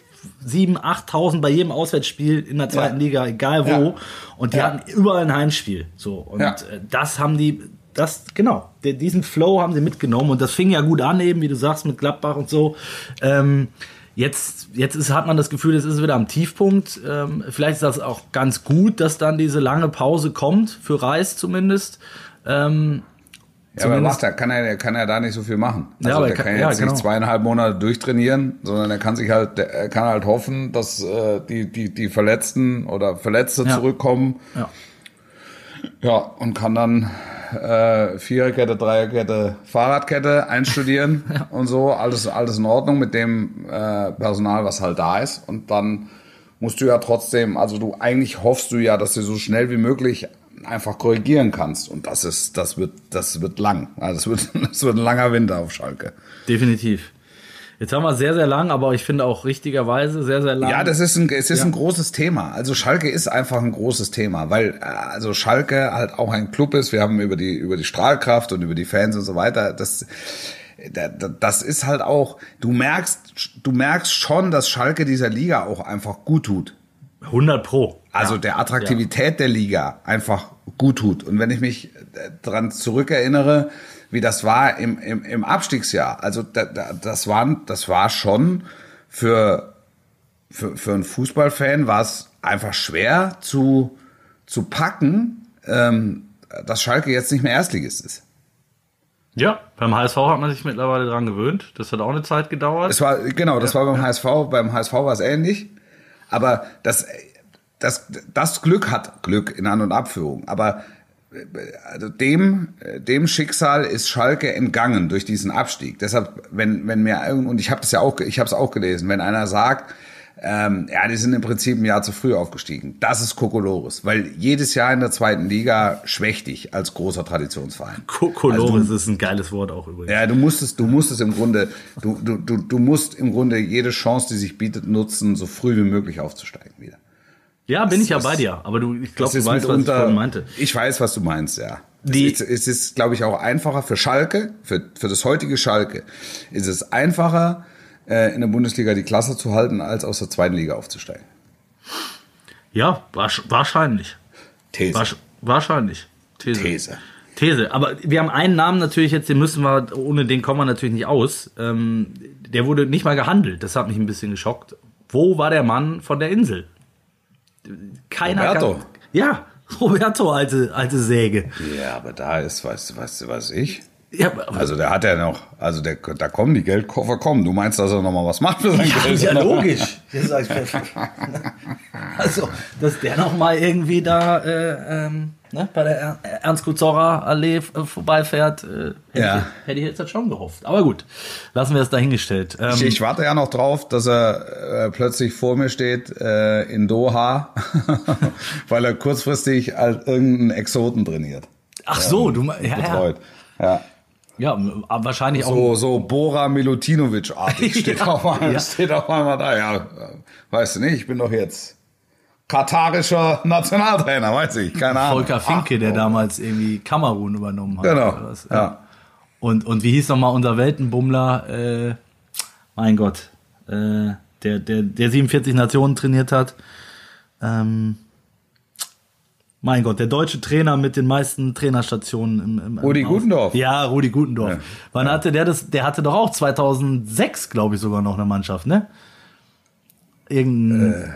sieben, 8.000 bei jedem Auswärtsspiel in der zweiten Ja. Liga, egal wo. Ja. Und die Ja. hatten überall ein Heimspiel. So. Und äh, das haben die, das, genau, diesen Flow haben sie mitgenommen. Und das fing ja gut an, eben, wie du sagst, mit Gladbach und so. Ähm, Jetzt, jetzt ist, hat man das Gefühl, es ist wieder am Tiefpunkt. Ähm, vielleicht ist das auch ganz gut, dass dann diese lange Pause kommt, für Reis zumindest. Ähm, Ja, aber er Zumindest- macht, er kann er, er kann ja da nicht so viel machen. Ja, Also aber der er kann- kann, ja, jetzt genau. nicht zweieinhalb Monate durchtrainieren, sondern er kann sich halt, er kann halt hoffen, dass äh, die, die, die Verletzten oder Verletzte Ja. zurückkommen. ja. Ja, und kann dann äh, Viererkette, Dreierkette, Fahrradkette einstudieren und so. Alles, alles in Ordnung mit dem äh, Personal, was halt da ist. Und dann musst du ja trotzdem, also du eigentlich hoffst du ja, dass du so schnell wie möglich einfach korrigieren kannst. Und das ist, das wird, das wird lang. Also das wird, das wird ein langer Winter auf Schalke. Definitiv. Jetzt haben wir sehr, sehr lang, aber ich finde auch richtigerweise sehr, sehr lang. Ja, das ist ein, es ist Ja. ein großes Thema. Also Schalke ist einfach ein großes Thema, weil äh, also Schalke halt auch ein Club ist. Wir haben über die über die Strahlkraft und über die Fans und so weiter. Das da- da- das ist halt auch. Du merkst du merkst schon, dass Schalke dieser Liga auch einfach gut tut. 100 Pro. Also ja. der Attraktivität der Liga einfach gut tut. Und wenn ich mich äh, dran zurückerinnere, wie das war im, im, im Abstiegsjahr, also da, da, das, waren, das war schon für, für, für einen Fußballfan war es einfach schwer zu, zu packen, ähm, dass Schalke jetzt nicht mehr Erstligist ist. Ja, beim HSV hat man sich mittlerweile dran gewöhnt. Das hat auch eine Zeit gedauert. Es war, genau, das war beim HSV, beim HSV war es ähnlich. Aber das, das, das Glück hat Glück in An- und Abführung. Aber also dem, äh, dem Schicksal ist Schalke entgangen durch diesen Abstieg. Deshalb, wenn, wenn mir und ich habe das ja auch, ich habe es auch gelesen, wenn einer sagt, ähm, ja, die sind im Prinzip ein Jahr zu früh aufgestiegen. Das ist Kokolores, weil jedes Jahr in der zweiten Liga schwächt dich als großer Traditionsverein. Colores ist ein geiles Wort auch übrigens. Ja, du musstest, du musstest im Grunde, du, du, du, du musst im Grunde jede Chance, die sich bietet, nutzen, so früh wie möglich aufzusteigen wieder. Ja, bin ich ja bei dir. Aber du, ich glaube, du weißt, was ich meinte. Ich weiß, was du meinst, ja. Die- es ist, es ist glaube ich, auch einfacher für Schalke, für, für das heutige Schalke, ist es einfacher, äh, in der Bundesliga die Klasse zu halten, als aus der zweiten Liga aufzusteigen. Ja, wahrsch- wahrscheinlich. These. Wahrsch- wahrscheinlich. These. These. These. Aber wir haben einen Namen natürlich jetzt, den müssen wir, ohne den kommen wir natürlich nicht aus. Ähm, der wurde nicht mal gehandelt. Das hat mich ein bisschen geschockt. Wo war der Mann von der Insel? Keiner Roberto. Kann, ja, Roberto, alte, alte Säge. Ja, aber da ist, weißt du, weißt du, was ich? Ja, Also der hat ja noch, also der, da kommen die Geldkoffer kommen. Du meinst, dass er noch mal was macht für sein ja, Geld? ja logisch. Also, dass der noch mal irgendwie da äh, ähm, ne, bei der Er- Ernst-Kuzorra-Allee äh, vorbeifährt, äh, hätte, Ja. ich, hätte ich jetzt halt schon gehofft. Aber gut, lassen wir es dahingestellt. Ähm, Ich, ich warte ja noch drauf, dass er äh, plötzlich vor mir steht äh, in Doha, weil er kurzfristig als irgendeinen Exoten trainiert. ach so, du me- ja, ja. Betreut. Ja. ja, aber wahrscheinlich auch. So, so Bora Milutinovic-artig steht, Ja, auf einmal, ja. steht auf einmal da. Ja, weißt du nicht, ich bin doch jetzt katarischer Nationaltrainer, weiß ich, keine Ahnung. Volker Finke, der damals irgendwie Kamerun übernommen hat. Genau, oder was. ja. Und, und wie hieß nochmal unser Weltenbummler? Äh, mein Gott, äh, der, der, der 47 Nationen trainiert hat. Ähm, mein Gott, der deutsche Trainer mit den meisten Trainerstationen im, im, im Rudi Aus- Gutendorf. Ja, Rudi Gutendorf. Ja. Wann hatte der das? Der hatte doch auch 2006, glaube ich, sogar noch eine Mannschaft, ne? Irgendein, Äh.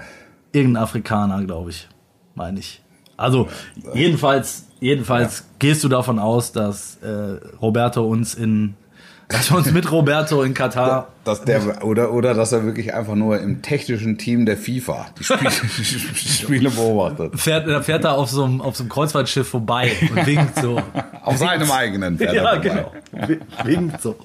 irgendein Afrikaner, glaube ich, meine ich. Also jedenfalls, jedenfalls gehst du davon aus, dass äh, Roberto uns in dass wir uns mit Roberto in Katar. Dass der, oder, oder dass er wirklich einfach nur im technischen Team der FIFA die Spiele, die Spiele beobachtet. Fährt, fährt er auf so einem, auf so einem Kreuzfahrtschiff vorbei und winkt so. auf seinem eigenen fährt ja, er genau. Winkt so.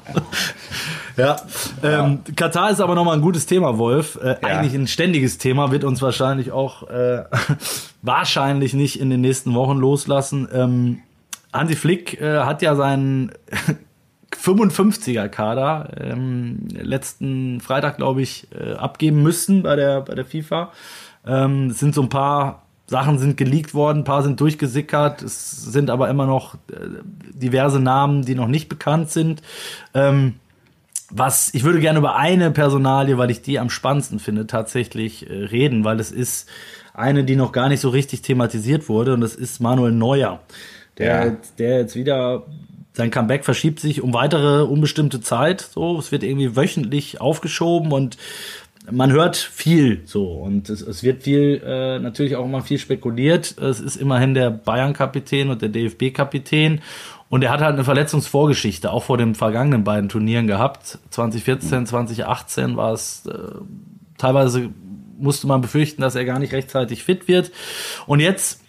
ja. Ähm, Katar ist aber nochmal ein gutes Thema, Wolf. Äh, Ja. Eigentlich ein ständiges Thema, wird uns wahrscheinlich auch äh, wahrscheinlich nicht in den nächsten Wochen loslassen. Ähm, Hansi Flick äh, hat ja seinen 55er Kader ähm, letzten Freitag, glaube ich, äh, abgeben müssen bei der, bei der FIFA. Ähm, es sind so ein paar Sachen sind geleakt worden, ein paar sind durchgesickert, es sind aber immer noch äh, diverse Namen, die noch nicht bekannt sind. Ähm, was ich würde gerne über eine Personalie, weil ich die am spannendsten finde, tatsächlich äh, reden, weil es ist eine, die noch gar nicht so richtig thematisiert wurde und das ist Manuel Neuer, der, Ja. der jetzt wieder sein Comeback verschiebt sich um weitere unbestimmte Zeit. So, es wird irgendwie wöchentlich aufgeschoben und man hört viel so und es, es wird viel äh, natürlich auch immer viel spekuliert. Es ist immerhin der Bayern-Kapitän und der DFB-Kapitän und er hat halt eine Verletzungsvorgeschichte auch vor den vergangenen beiden Turnieren gehabt. 2014, 2018 war es äh, teilweise musste man befürchten, dass er gar nicht rechtzeitig fit wird und jetzt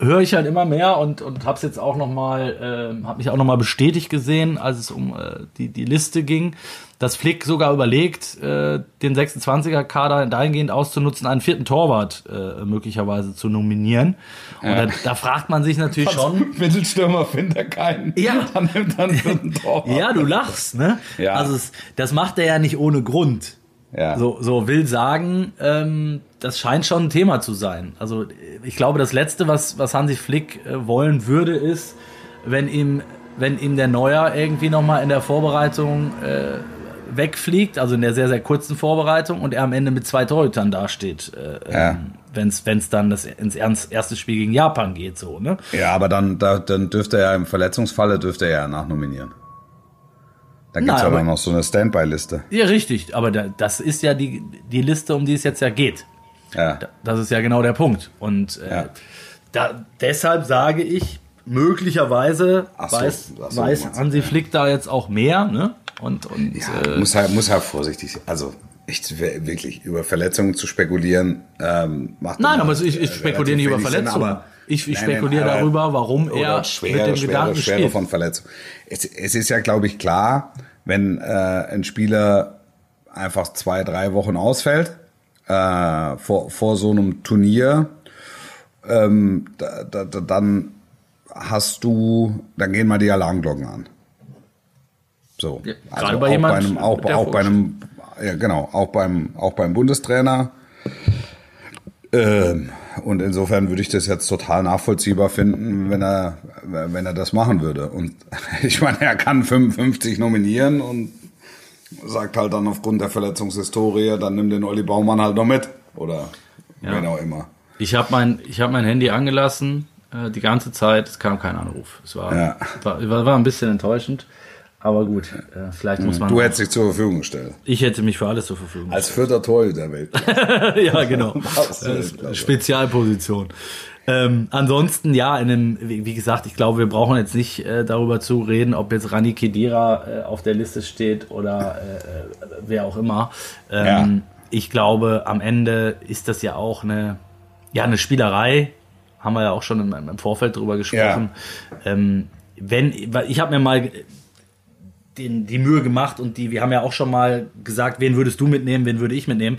höre ich halt immer mehr und und habe es jetzt auch noch mal äh, habe mich auch noch mal bestätigt gesehen, als es um äh, die die Liste ging, dass Flick sogar überlegt, äh, den 26er Kader dahingehend auszunutzen, einen vierten Torwart äh, möglicherweise zu nominieren. Und da, da fragt man sich natürlich schon, Mittelstürmer findet er keinen. Ja. Dann nimmt er einen Torwart. ja, du lachst, ne? Ja. Also es, das macht er ja nicht ohne Grund. Ja. So, so will sagen, ähm, das scheint schon ein Thema zu sein. Also ich glaube, das Letzte, was, was Hansi Flick äh, wollen würde, ist, wenn ihm, wenn ihm der Neuer irgendwie nochmal in der Vorbereitung äh, wegfliegt, also in der sehr, sehr kurzen Vorbereitung und er am Ende mit zwei Torhütern dasteht, äh, Ja. ähm, wenn's wenn's dann das ins ernst, erste Spiel gegen Japan geht, so, ne? Ja, aber dann, da, dann dürfte er ja im Verletzungsfalle dürfte er ja nachnominieren. Dann gibt's Na, aber noch so eine Standby-Liste. Ja, richtig, aber da, das ist ja die, die Liste, um die es jetzt ja geht. Ja. Das ist ja genau der Punkt. Und äh, Ja. da, deshalb sage ich, möglicherweise so, weiß, so, weiß Hansi Flick da jetzt auch mehr. Ne? Und, und Ja, äh, muss halt, muss halt vorsichtig sein. Also, echt wirklich über Verletzungen zu spekulieren, ähm, macht nein, aber ich, äh, ich spekuliere nicht über wenig Sinn, Verletzungen. aber- ich ich Nein, spekuliere darüber, warum er oder mit schwere, dem schwere, Gedanken schwere spielt. von Verletzungen. Es, es ist ja, glaube ich, klar, wenn äh, ein Spieler einfach zwei, drei Wochen ausfällt äh, vor, vor so einem Turnier, ähm, da, da, da, dann hast du, dann gehen mal die Alarmglocken an. So. Ja, also gerade bei auch bei einem, auch, auch bei einem, ja genau, auch beim, auch beim Bundestrainer. Ähm, und insofern würde ich das jetzt total nachvollziehbar finden, wenn er, wenn er das machen würde. Und ich meine, er kann 55 nominieren und sagt halt dann aufgrund der Verletzungshistorie, dann nimm den Olli Baumann halt noch mit. Oder Ja. wen auch immer. Ich habe mein, ich hab mein Handy angelassen äh, die ganze Zeit. Es kam kein Anruf. Es war, Ja. war, war, war ein bisschen enttäuschend. Aber gut, äh, vielleicht muss man. Du hättest dich zur Verfügung gestellt. ich hätte mich für alles zur Verfügung. Als vierter Torhüter der Welt. ja, genau. Äh, Spezialposition. Ähm, ansonsten, ja, in einem, wie, gesagt, ich glaube, wir brauchen jetzt nicht äh, darüber zu reden, ob jetzt Rani Kedira äh, auf der Liste steht oder äh, äh, wer auch immer. Ähm, Ja. Ich glaube, am Ende ist das ja auch eine, ja, eine Spielerei. Haben wir ja auch schon im, im Vorfeld drüber gesprochen. Ähm, wenn, weil ich habe mir mal den, die Mühe gemacht und die, wir haben ja auch schon mal gesagt, wen würdest du mitnehmen, wen würde ich mitnehmen.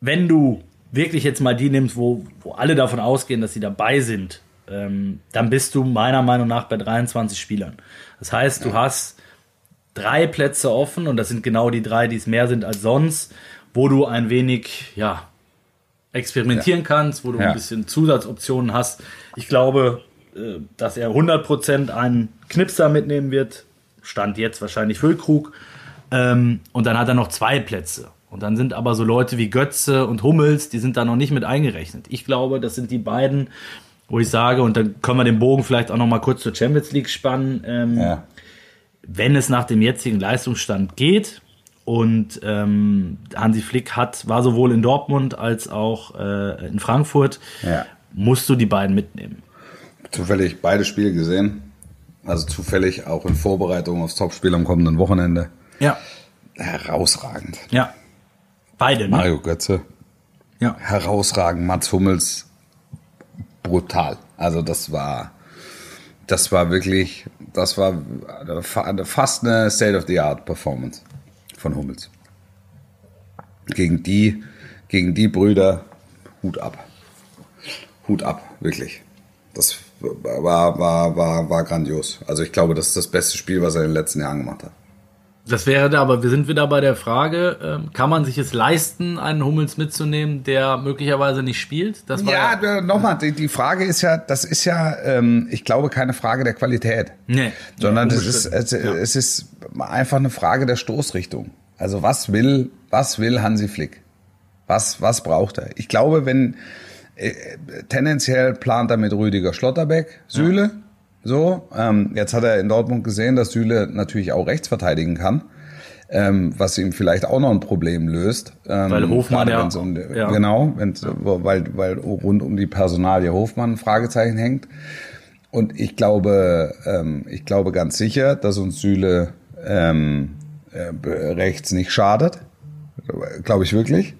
Wenn du wirklich jetzt mal die nimmst, wo, wo alle davon ausgehen, dass sie dabei sind, ähm, dann bist du meiner Meinung nach bei 23 Spielern. Das heißt, du hast drei Plätze offen und das sind genau die drei, die es mehr sind als sonst, wo du ein wenig, ja, experimentieren kannst, wo du Ja. ein bisschen Zusatzoptionen hast. Ich glaube, äh, dass er 100% einen Knipser mitnehmen wird. Stand jetzt wahrscheinlich Füllkrug. Ähm, und dann hat er noch zwei Plätze. Und dann sind aber so Leute wie Götze und Hummels, die sind da noch nicht mit eingerechnet. Ich glaube, das sind die beiden, wo ich sage, und dann können wir den Bogen vielleicht auch noch mal kurz zur Champions League spannen. Ähm, Ja. wenn es nach dem jetzigen Leistungsstand geht und ähm, Hansi Flick hat, war sowohl in Dortmund als auch äh, in Frankfurt, Ja. musst du die beiden mitnehmen. Zufällig beide Spiele gesehen. Also zufällig auch in Vorbereitung aufs Topspiel am kommenden Wochenende. Ja. Herausragend. Ja. Beide, ne? Mario Götze. Ja. Herausragend. Mats Hummels. Brutal. Also das war, das war wirklich, das war fast eine State-of-the-Art-Performance von Hummels. Gegen die, gegen die Brüder, Hut ab. Hut ab, wirklich. Das war, war, war, war grandios. Also ich glaube, das ist das beste Spiel, was er in den letzten Jahren gemacht hat. Das wäre da, aber wir sind wieder bei der Frage, ähm, kann man sich es leisten, einen Hummels mitzunehmen, der möglicherweise nicht spielt? Das ja, ja nochmal, die, die Frage ist ja, das ist ja, ähm, ich glaube, keine Frage der Qualität. Nee. Sondern ja, es, ist, es, ja. es ist einfach eine Frage der Stoßrichtung. Also was will, was will Hansi Flick? Was, was braucht er? Ich glaube, wenn, tendenziell plant er mit Rüdiger Schlotterbeck, Sühle. Ja. So, ähm, jetzt hat er in Dortmund gesehen, dass Süle natürlich auch rechts verteidigen kann, ähm, was ihm vielleicht auch noch ein Problem löst. Ähm, weil Hofmann ja, um, ja, genau, wenn's, ja. weil weil rund um die Personalie Hofmann ein Fragezeichen hängt. Und ich glaube, ähm, ich glaube ganz sicher, dass uns Süle ähm, äh, rechts nicht schadet, glaube ich wirklich,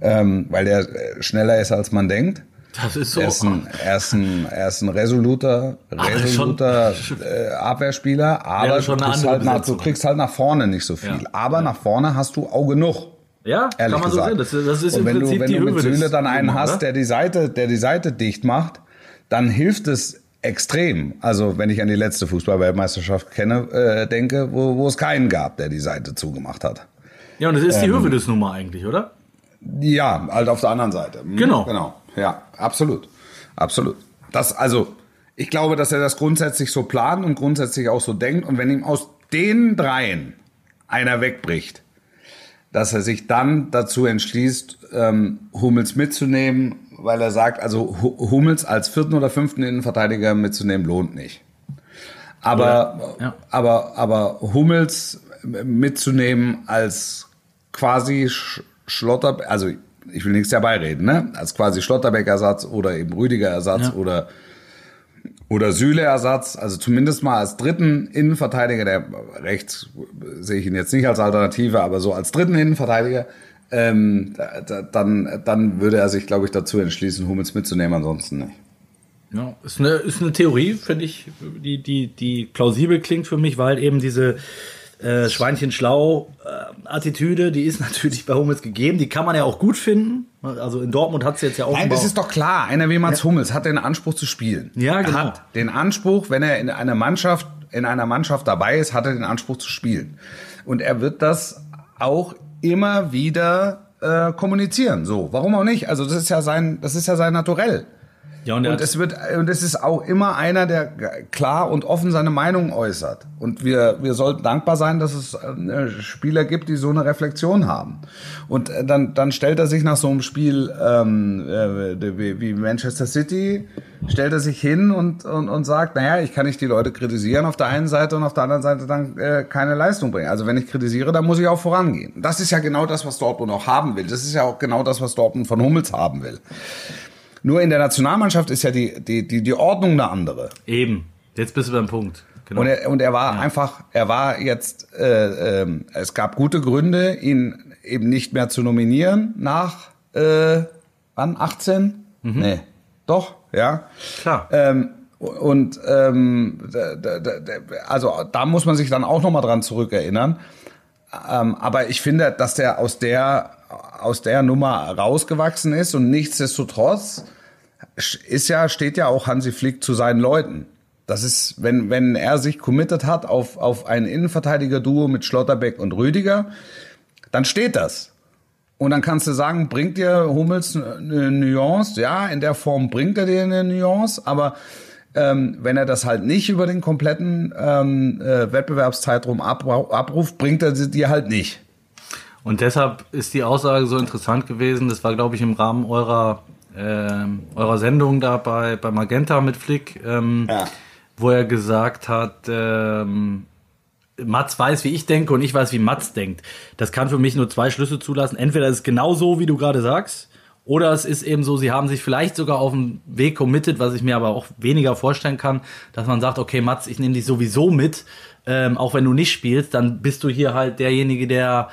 ähm, weil der schneller ist als man denkt. Das ist so. Er ist ein, er ist ein, er ist ein resoluter, resoluter äh, Abwehrspieler, aber du kriegst, halt nach, du kriegst halt nach vorne nicht so viel. Ja. Aber ja. nach vorne hast du Auge genug. Ja, ehrlich kann man gesagt. so sehen. Das, das ist Und wenn du, wenn du mit Süle dann einen Nummer, hast, der die Seite, der die Seite dicht macht, dann hilft es extrem. Also wenn ich an die letzte Fußballweltmeisterschaft kenne, äh, denke, wo, wo es keinen gab, der die Seite zugemacht hat. Ja, und das ist die ähm, Hövedes-Nummer eigentlich, oder? Ja, halt auf der anderen Seite. Hm, genau. Genau. Ja, absolut. Absolut. Das, also, ich glaube, dass er das grundsätzlich so plant und grundsätzlich auch so denkt. Und wenn ihm aus den dreien einer wegbricht, dass er sich dann dazu entschließt, ähm, Hummels mitzunehmen, weil er sagt, also Hummels als vierten oder fünften Innenverteidiger mitzunehmen lohnt nicht. Aber, ja. aber, aber Hummels mitzunehmen als quasi Schlotter, also ich will nichts dabei reden, ne? Als quasi Schlotterbeck-Ersatz oder eben Rüdiger-Ersatz ja. oder oder Süle-Ersatz, also zumindest mal als dritten Innenverteidiger, der rechts sehe ich ihn jetzt nicht als Alternative, aber so als dritten Innenverteidiger, ähm, da, da, dann, dann würde er sich, glaube ich, dazu entschließen, Hummels mitzunehmen, ansonsten nicht. Ja, ist eine, ist eine Theorie, finde ich, die, die, die plausibel klingt für mich, weil eben diese, äh, Schweinchen schlau äh, Attitüde, die ist natürlich bei Hummels gegeben. Die kann man ja auch gut finden. Also in Dortmund hat es jetzt ja auch. Nein, das ist doch klar. Einer wie Mats ja. Hummels hat den Anspruch zu spielen. Ja, genau. Er hat den Anspruch, wenn er in einer Mannschaft in einer Mannschaft dabei ist, hat er den Anspruch zu spielen. Und er wird das auch immer wieder äh, kommunizieren. So, warum auch nicht? Also das ist ja sein, das ist ja sein Naturell. Ja, und, und es wird und es ist auch immer einer, der klar und offen seine Meinung äußert. Und wir wir sollten dankbar sein, dass es äh, Spieler gibt, die so eine Reflexion haben. Und äh, dann dann stellt er sich nach so einem Spiel ähm, äh, wie Manchester City stellt er sich hin und, und und sagt, naja, ich kann nicht die Leute kritisieren auf der einen Seite und auf der anderen Seite dann äh, keine Leistung bringen. Also wenn ich kritisiere, dann muss ich auch vorangehen. Das ist ja genau das, was Dortmund auch haben will. Das ist ja auch genau das, was Dortmund von Hummels haben will. Nur in der Nationalmannschaft ist ja die, die, die, die Ordnung eine andere. Eben. Jetzt bist du beim Punkt. Genau. Und, er, und er war ja. einfach, er war jetzt, äh, äh, es gab gute Gründe, ihn eben nicht mehr zu nominieren nach, äh, wann, 18? Mhm. Nee, doch, ja. Klar. Ähm, und ähm, also da muss man sich dann auch nochmal dran zurückerinnern. Ähm, aber ich finde, dass der aus der aus der Nummer rausgewachsen ist und nichtsdestotrotz ist ja, steht ja auch Hansi Flick zu seinen Leuten. Das ist, wenn, wenn er sich committed hat auf, auf ein Innenverteidiger-Duo mit Schlotterbeck und Rüdiger, dann steht das. Und dann kannst du sagen, bringt dir Hummels eine Nuance? Ja, in der Form bringt er dir eine Nuance, aber ähm, wenn er das halt nicht über den kompletten ähm, äh, Wettbewerbszeitraum abruft, bringt er sie dir halt nicht. Und deshalb ist die Aussage so interessant gewesen. Das war, glaube ich, im Rahmen eurer, äh, eurer Sendung da bei, bei Magenta mit Flick, ähm, ja. wo er gesagt hat, ähm, Mats weiß, wie ich denke und ich weiß, wie Mats denkt. Das kann für mich nur zwei Schlüsse zulassen. Entweder ist es genau so, wie du gerade sagst, Oder es ist eben so, sie haben sich vielleicht sogar auf den Weg committed, was ich mir aber auch weniger vorstellen kann, dass man sagt, okay, Mats, ich nehme dich sowieso mit, ähm, auch wenn du nicht spielst, dann bist du hier halt derjenige, der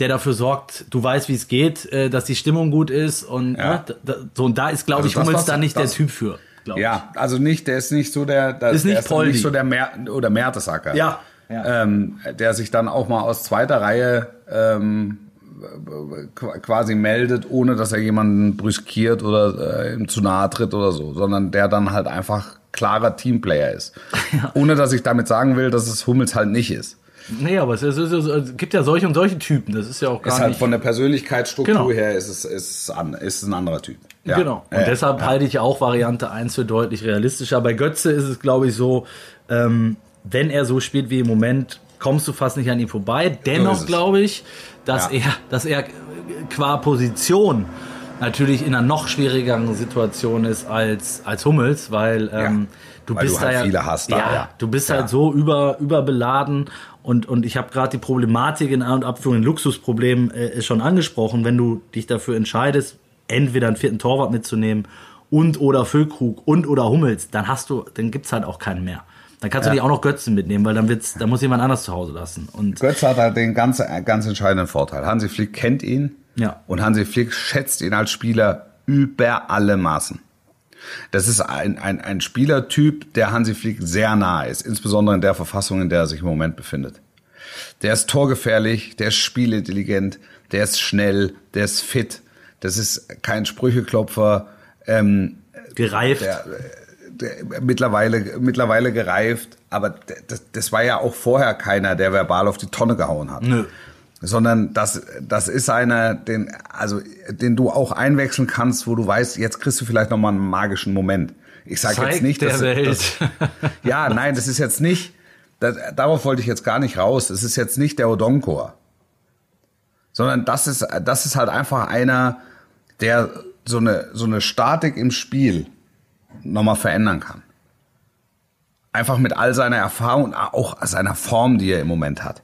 der dafür sorgt, du weißt, wie es geht, äh, dass die Stimmung gut ist und Ja. ne, da, so und da ist, glaube Also ich, Hummels da nicht das- der Typ für. Ja, also nicht, der ist nicht so der, der Ist nicht der Poldi. nicht so der Mer oder Mertesacker. Ja, ja. Ähm, der sich dann auch mal aus zweiter Reihe ähm, qu- quasi meldet, ohne dass er jemanden brüskiert oder äh, ihm zu nahe tritt oder so, sondern der dann halt einfach klarer Teamplayer ist. Ohne dass ich damit sagen will, dass es Hummels halt nicht ist. Nee, aber es, ist, es, gibt ja solche und solche Typen. Das ist ja auch gar Ist halt nicht. von der Persönlichkeitsstruktur Genau. her ist es, ist, an, ist ein anderer Typ. Ja. Genau. Und Ja, deshalb halte ich auch Variante 1 für deutlich realistischer. Bei Götze ist es, glaube ich, so, ähm, wenn er so spielt wie im Moment, kommst du fast nicht an ihm vorbei. Dennoch es. glaube ich, dass Ja. er, dass er qua Position natürlich in einer noch schwierigeren Situation ist als, als Hummels, weil ähm, du Weil bist du da halt ja, viele hast da, ja, ja. du bist Ja. halt so über, überbeladen und, und ich habe gerade die Problematik in An- und Abführung, ein Luxusproblem äh, schon angesprochen, wenn du dich dafür entscheidest, entweder einen vierten Torwart mitzunehmen und oder Füllkrug und oder Hummels, dann hast du, dann gibt's halt auch keinen mehr. Dann kannst du Ja. nicht auch noch Götzen mitnehmen, weil dann wird's, dann muss jemand anders zu Hause lassen. Und Götze hat halt den ganz, ganz entscheidenden Vorteil. Hansi Flick kennt ihn Ja. und Hansi Flick schätzt ihn als Spieler über alle Maßen. Das ist ein, ein, ein Spielertyp, der Hansi Flick sehr nahe ist, insbesondere in der Verfassung, in der er sich im Moment befindet. Der ist torgefährlich, der ist spielintelligent, der ist schnell, der ist fit, das ist kein Sprücheklopfer, ähm, gereift. der, der, mittlerweile, mittlerweile gereift, aber das war ja auch vorher keiner, der verbal auf die Tonne gehauen hat. Nö. Sondern das, das ist einer, den, also, den du auch einwechseln kannst, wo du weißt, jetzt kriegst du vielleicht nochmal einen magischen Moment. Ich sage jetzt nicht, der dass, Welt. dass ja, nein, das ist jetzt nicht, das, darauf wollte ich jetzt gar nicht raus. Es ist jetzt nicht der Odonkor, sondern das ist, das ist halt einfach einer, der so eine, so eine Statik im Spiel nochmal verändern kann. Einfach mit all seiner Erfahrung auch seiner Form, die er im Moment hat.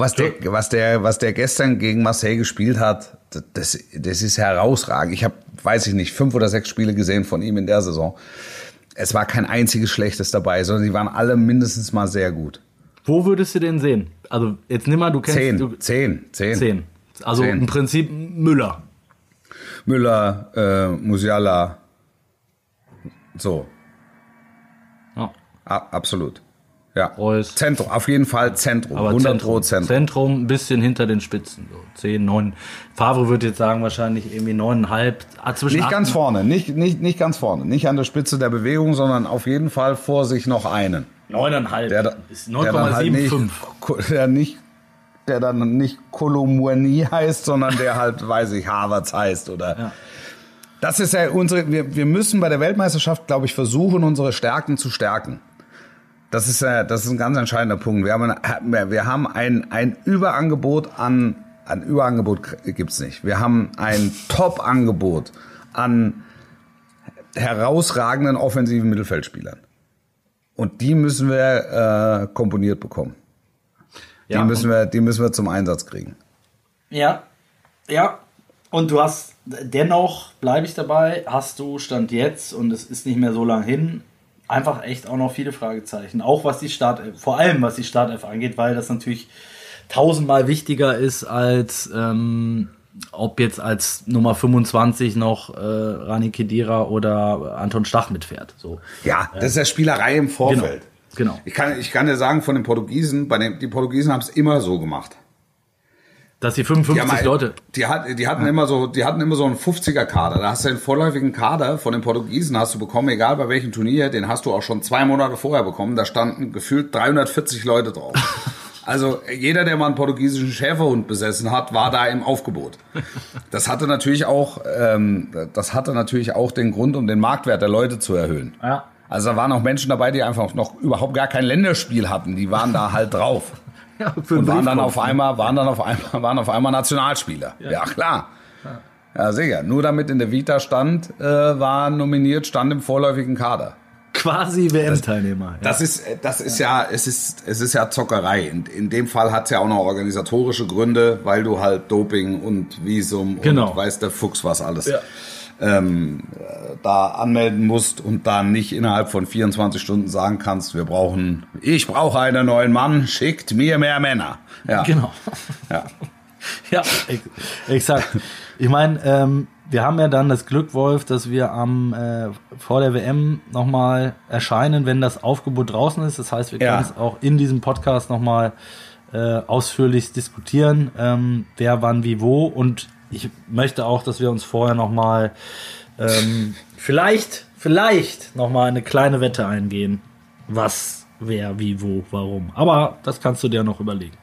Was der, was der, was der gestern gegen Marseille gespielt hat, das, das ist herausragend. Ich habe, weiß ich nicht, fünf oder sechs Spiele gesehen von ihm in der Saison. Es war kein einziges Schlechtes dabei, sondern die waren alle mindestens mal sehr gut. Wo würdest du den sehen? Also jetzt nimm mal, du kennst Zehn, du, zehn, zehn. zehn. Also Zehn. im Prinzip Müller. Müller, äh, Musiala, so, Ja. a, absolut. Ja. Reus. Zentrum, auf jeden Fall Zentrum. Aber 100 Zentrum, Zentrum. Zentrum ein bisschen hinter den Spitzen. So 10, 9. Favre würde jetzt sagen, wahrscheinlich irgendwie 9,5. Ah, zwischen Nicht ganz vorne, nicht, nicht, nicht ganz vorne. Nicht an der Spitze der Bewegung, sondern auf jeden Fall vor sich noch einen. 9,5. Der, ist der dann halt nicht, 9,75. der nicht, der dann nicht Kolomouani heißt, sondern der halt, weiß ich, Harvards heißt oder. Ja. Das ist ja unsere, wir, wir müssen bei der Weltmeisterschaft, glaube ich, versuchen, unsere Stärken zu stärken. Das ist, äh, das ist ein ganz entscheidender Punkt. Wir haben, ein- wir haben ein, ein Überangebot an, ein Überangebot gibt's nicht. Wir haben ein Top-Angebot an herausragenden offensiven Mittelfeldspielern. Und die müssen wir äh, komponiert bekommen. Die, Ja, müssen wir, die müssen wir zum Einsatz kriegen. Ja, ja. Und du hast dennoch, bleibe ich dabei, hast du Stand jetzt, und es ist nicht mehr so lang hin, einfach echt auch noch viele Fragezeichen. Auch was die Startelf, vor allem was die Startelf angeht, weil das natürlich tausendmal wichtiger ist als ähm, ob jetzt als Nummer 25 noch äh, Rani Kedira oder Anton Stach mitfährt. So. Ja, das ist ja Spielerei im Vorfeld. Genau. Ich kann, ich kann dir sagen, von den Portugiesen, bei den, die Portugiesen haben es immer so gemacht. Dass die Die, 55 haben, halt- Leute. die, hat, die hatten immer so, die hatten immer so einen 50er Kader. Da hast du den vorläufigen Kader von den Portugiesen hast du bekommen, egal bei welchem Turnier, den hast du auch schon zwei Monate vorher bekommen. Da standen gefühlt 340 Leute drauf. Also jeder, der mal einen portugiesischen Schäferhund besessen hat, war da im Aufgebot. Das hatte natürlich auch, ähm, das hatte natürlich auch den Grund, um den Marktwert der Leute zu erhöhen. Ja. Also da waren auch Menschen dabei, die einfach noch überhaupt gar kein Länderspiel hatten. Die waren da halt drauf. Ja, Und waren dann auf einmal, waren dann auf einmal, waren auf einmal Nationalspieler. Ja, klar. Ja, sicher. Nur damit in der Vita stand, äh, war nominiert, stand im vorläufigen Kader. quasi WM-Teilnehmer. Ja. Das ist, das ist ja, es ist, es ist ja Zockerei. In, in dem Fall hat es ja auch noch organisatorische Gründe, weil du halt Doping und Visum Genau. und weiß der Fuchs was alles Ja. Ähm, äh, da anmelden musst und dann nicht innerhalb von 24 Stunden sagen kannst, wir brauchen, ich brauche einen neuen Mann, schickt mir mehr Männer. Ja. Genau. Ja. Ja, ex exakt. Ich meine, ähm, wir haben ja dann das Glück, Wolf, dass wir am äh, vor der WM nochmal erscheinen, wenn das Aufgebot draußen ist. Das heißt, wir Ja. können es auch in diesem Podcast nochmal äh, ausführlich diskutieren, ähm, wer wann wie wo. Und ich möchte auch, dass wir uns vorher nochmal ähm, vielleicht, vielleicht nochmal eine kleine Wette eingehen. Was, wer, wie, wo, warum. Aber das kannst du dir noch überlegen.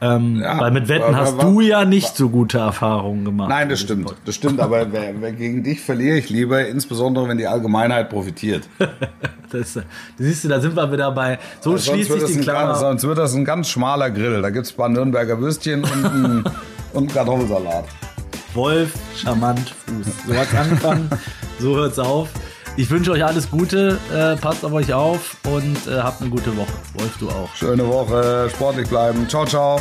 Ähm, Ja, weil mit Wetten aber- hast du ja nicht so gute Erfahrungen gemacht. Nein, das stimmt. Das stimmt, aber wer, wer gegen dich verliere ich lieber, insbesondere wenn die Allgemeinheit profitiert. Das, siehst du, da sind wir wieder bei. So schließt sich das die ein Klammer. ganz, sonst wird das ein ganz schmaler Grill. Da gibt's ein paar Nürnberger Würstchen und einen, und Kartoffelsalat. Wolf, charmant, Fuß. So hat's angefangen, so hört's auf. Ich wünsche euch alles Gute, äh, passt auf euch auf und äh, habt eine gute Woche. Wolf, du auch. Schöne Woche, sportlich bleiben. Ciao, ciao.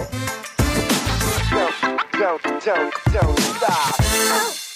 don't, don't, don't stop.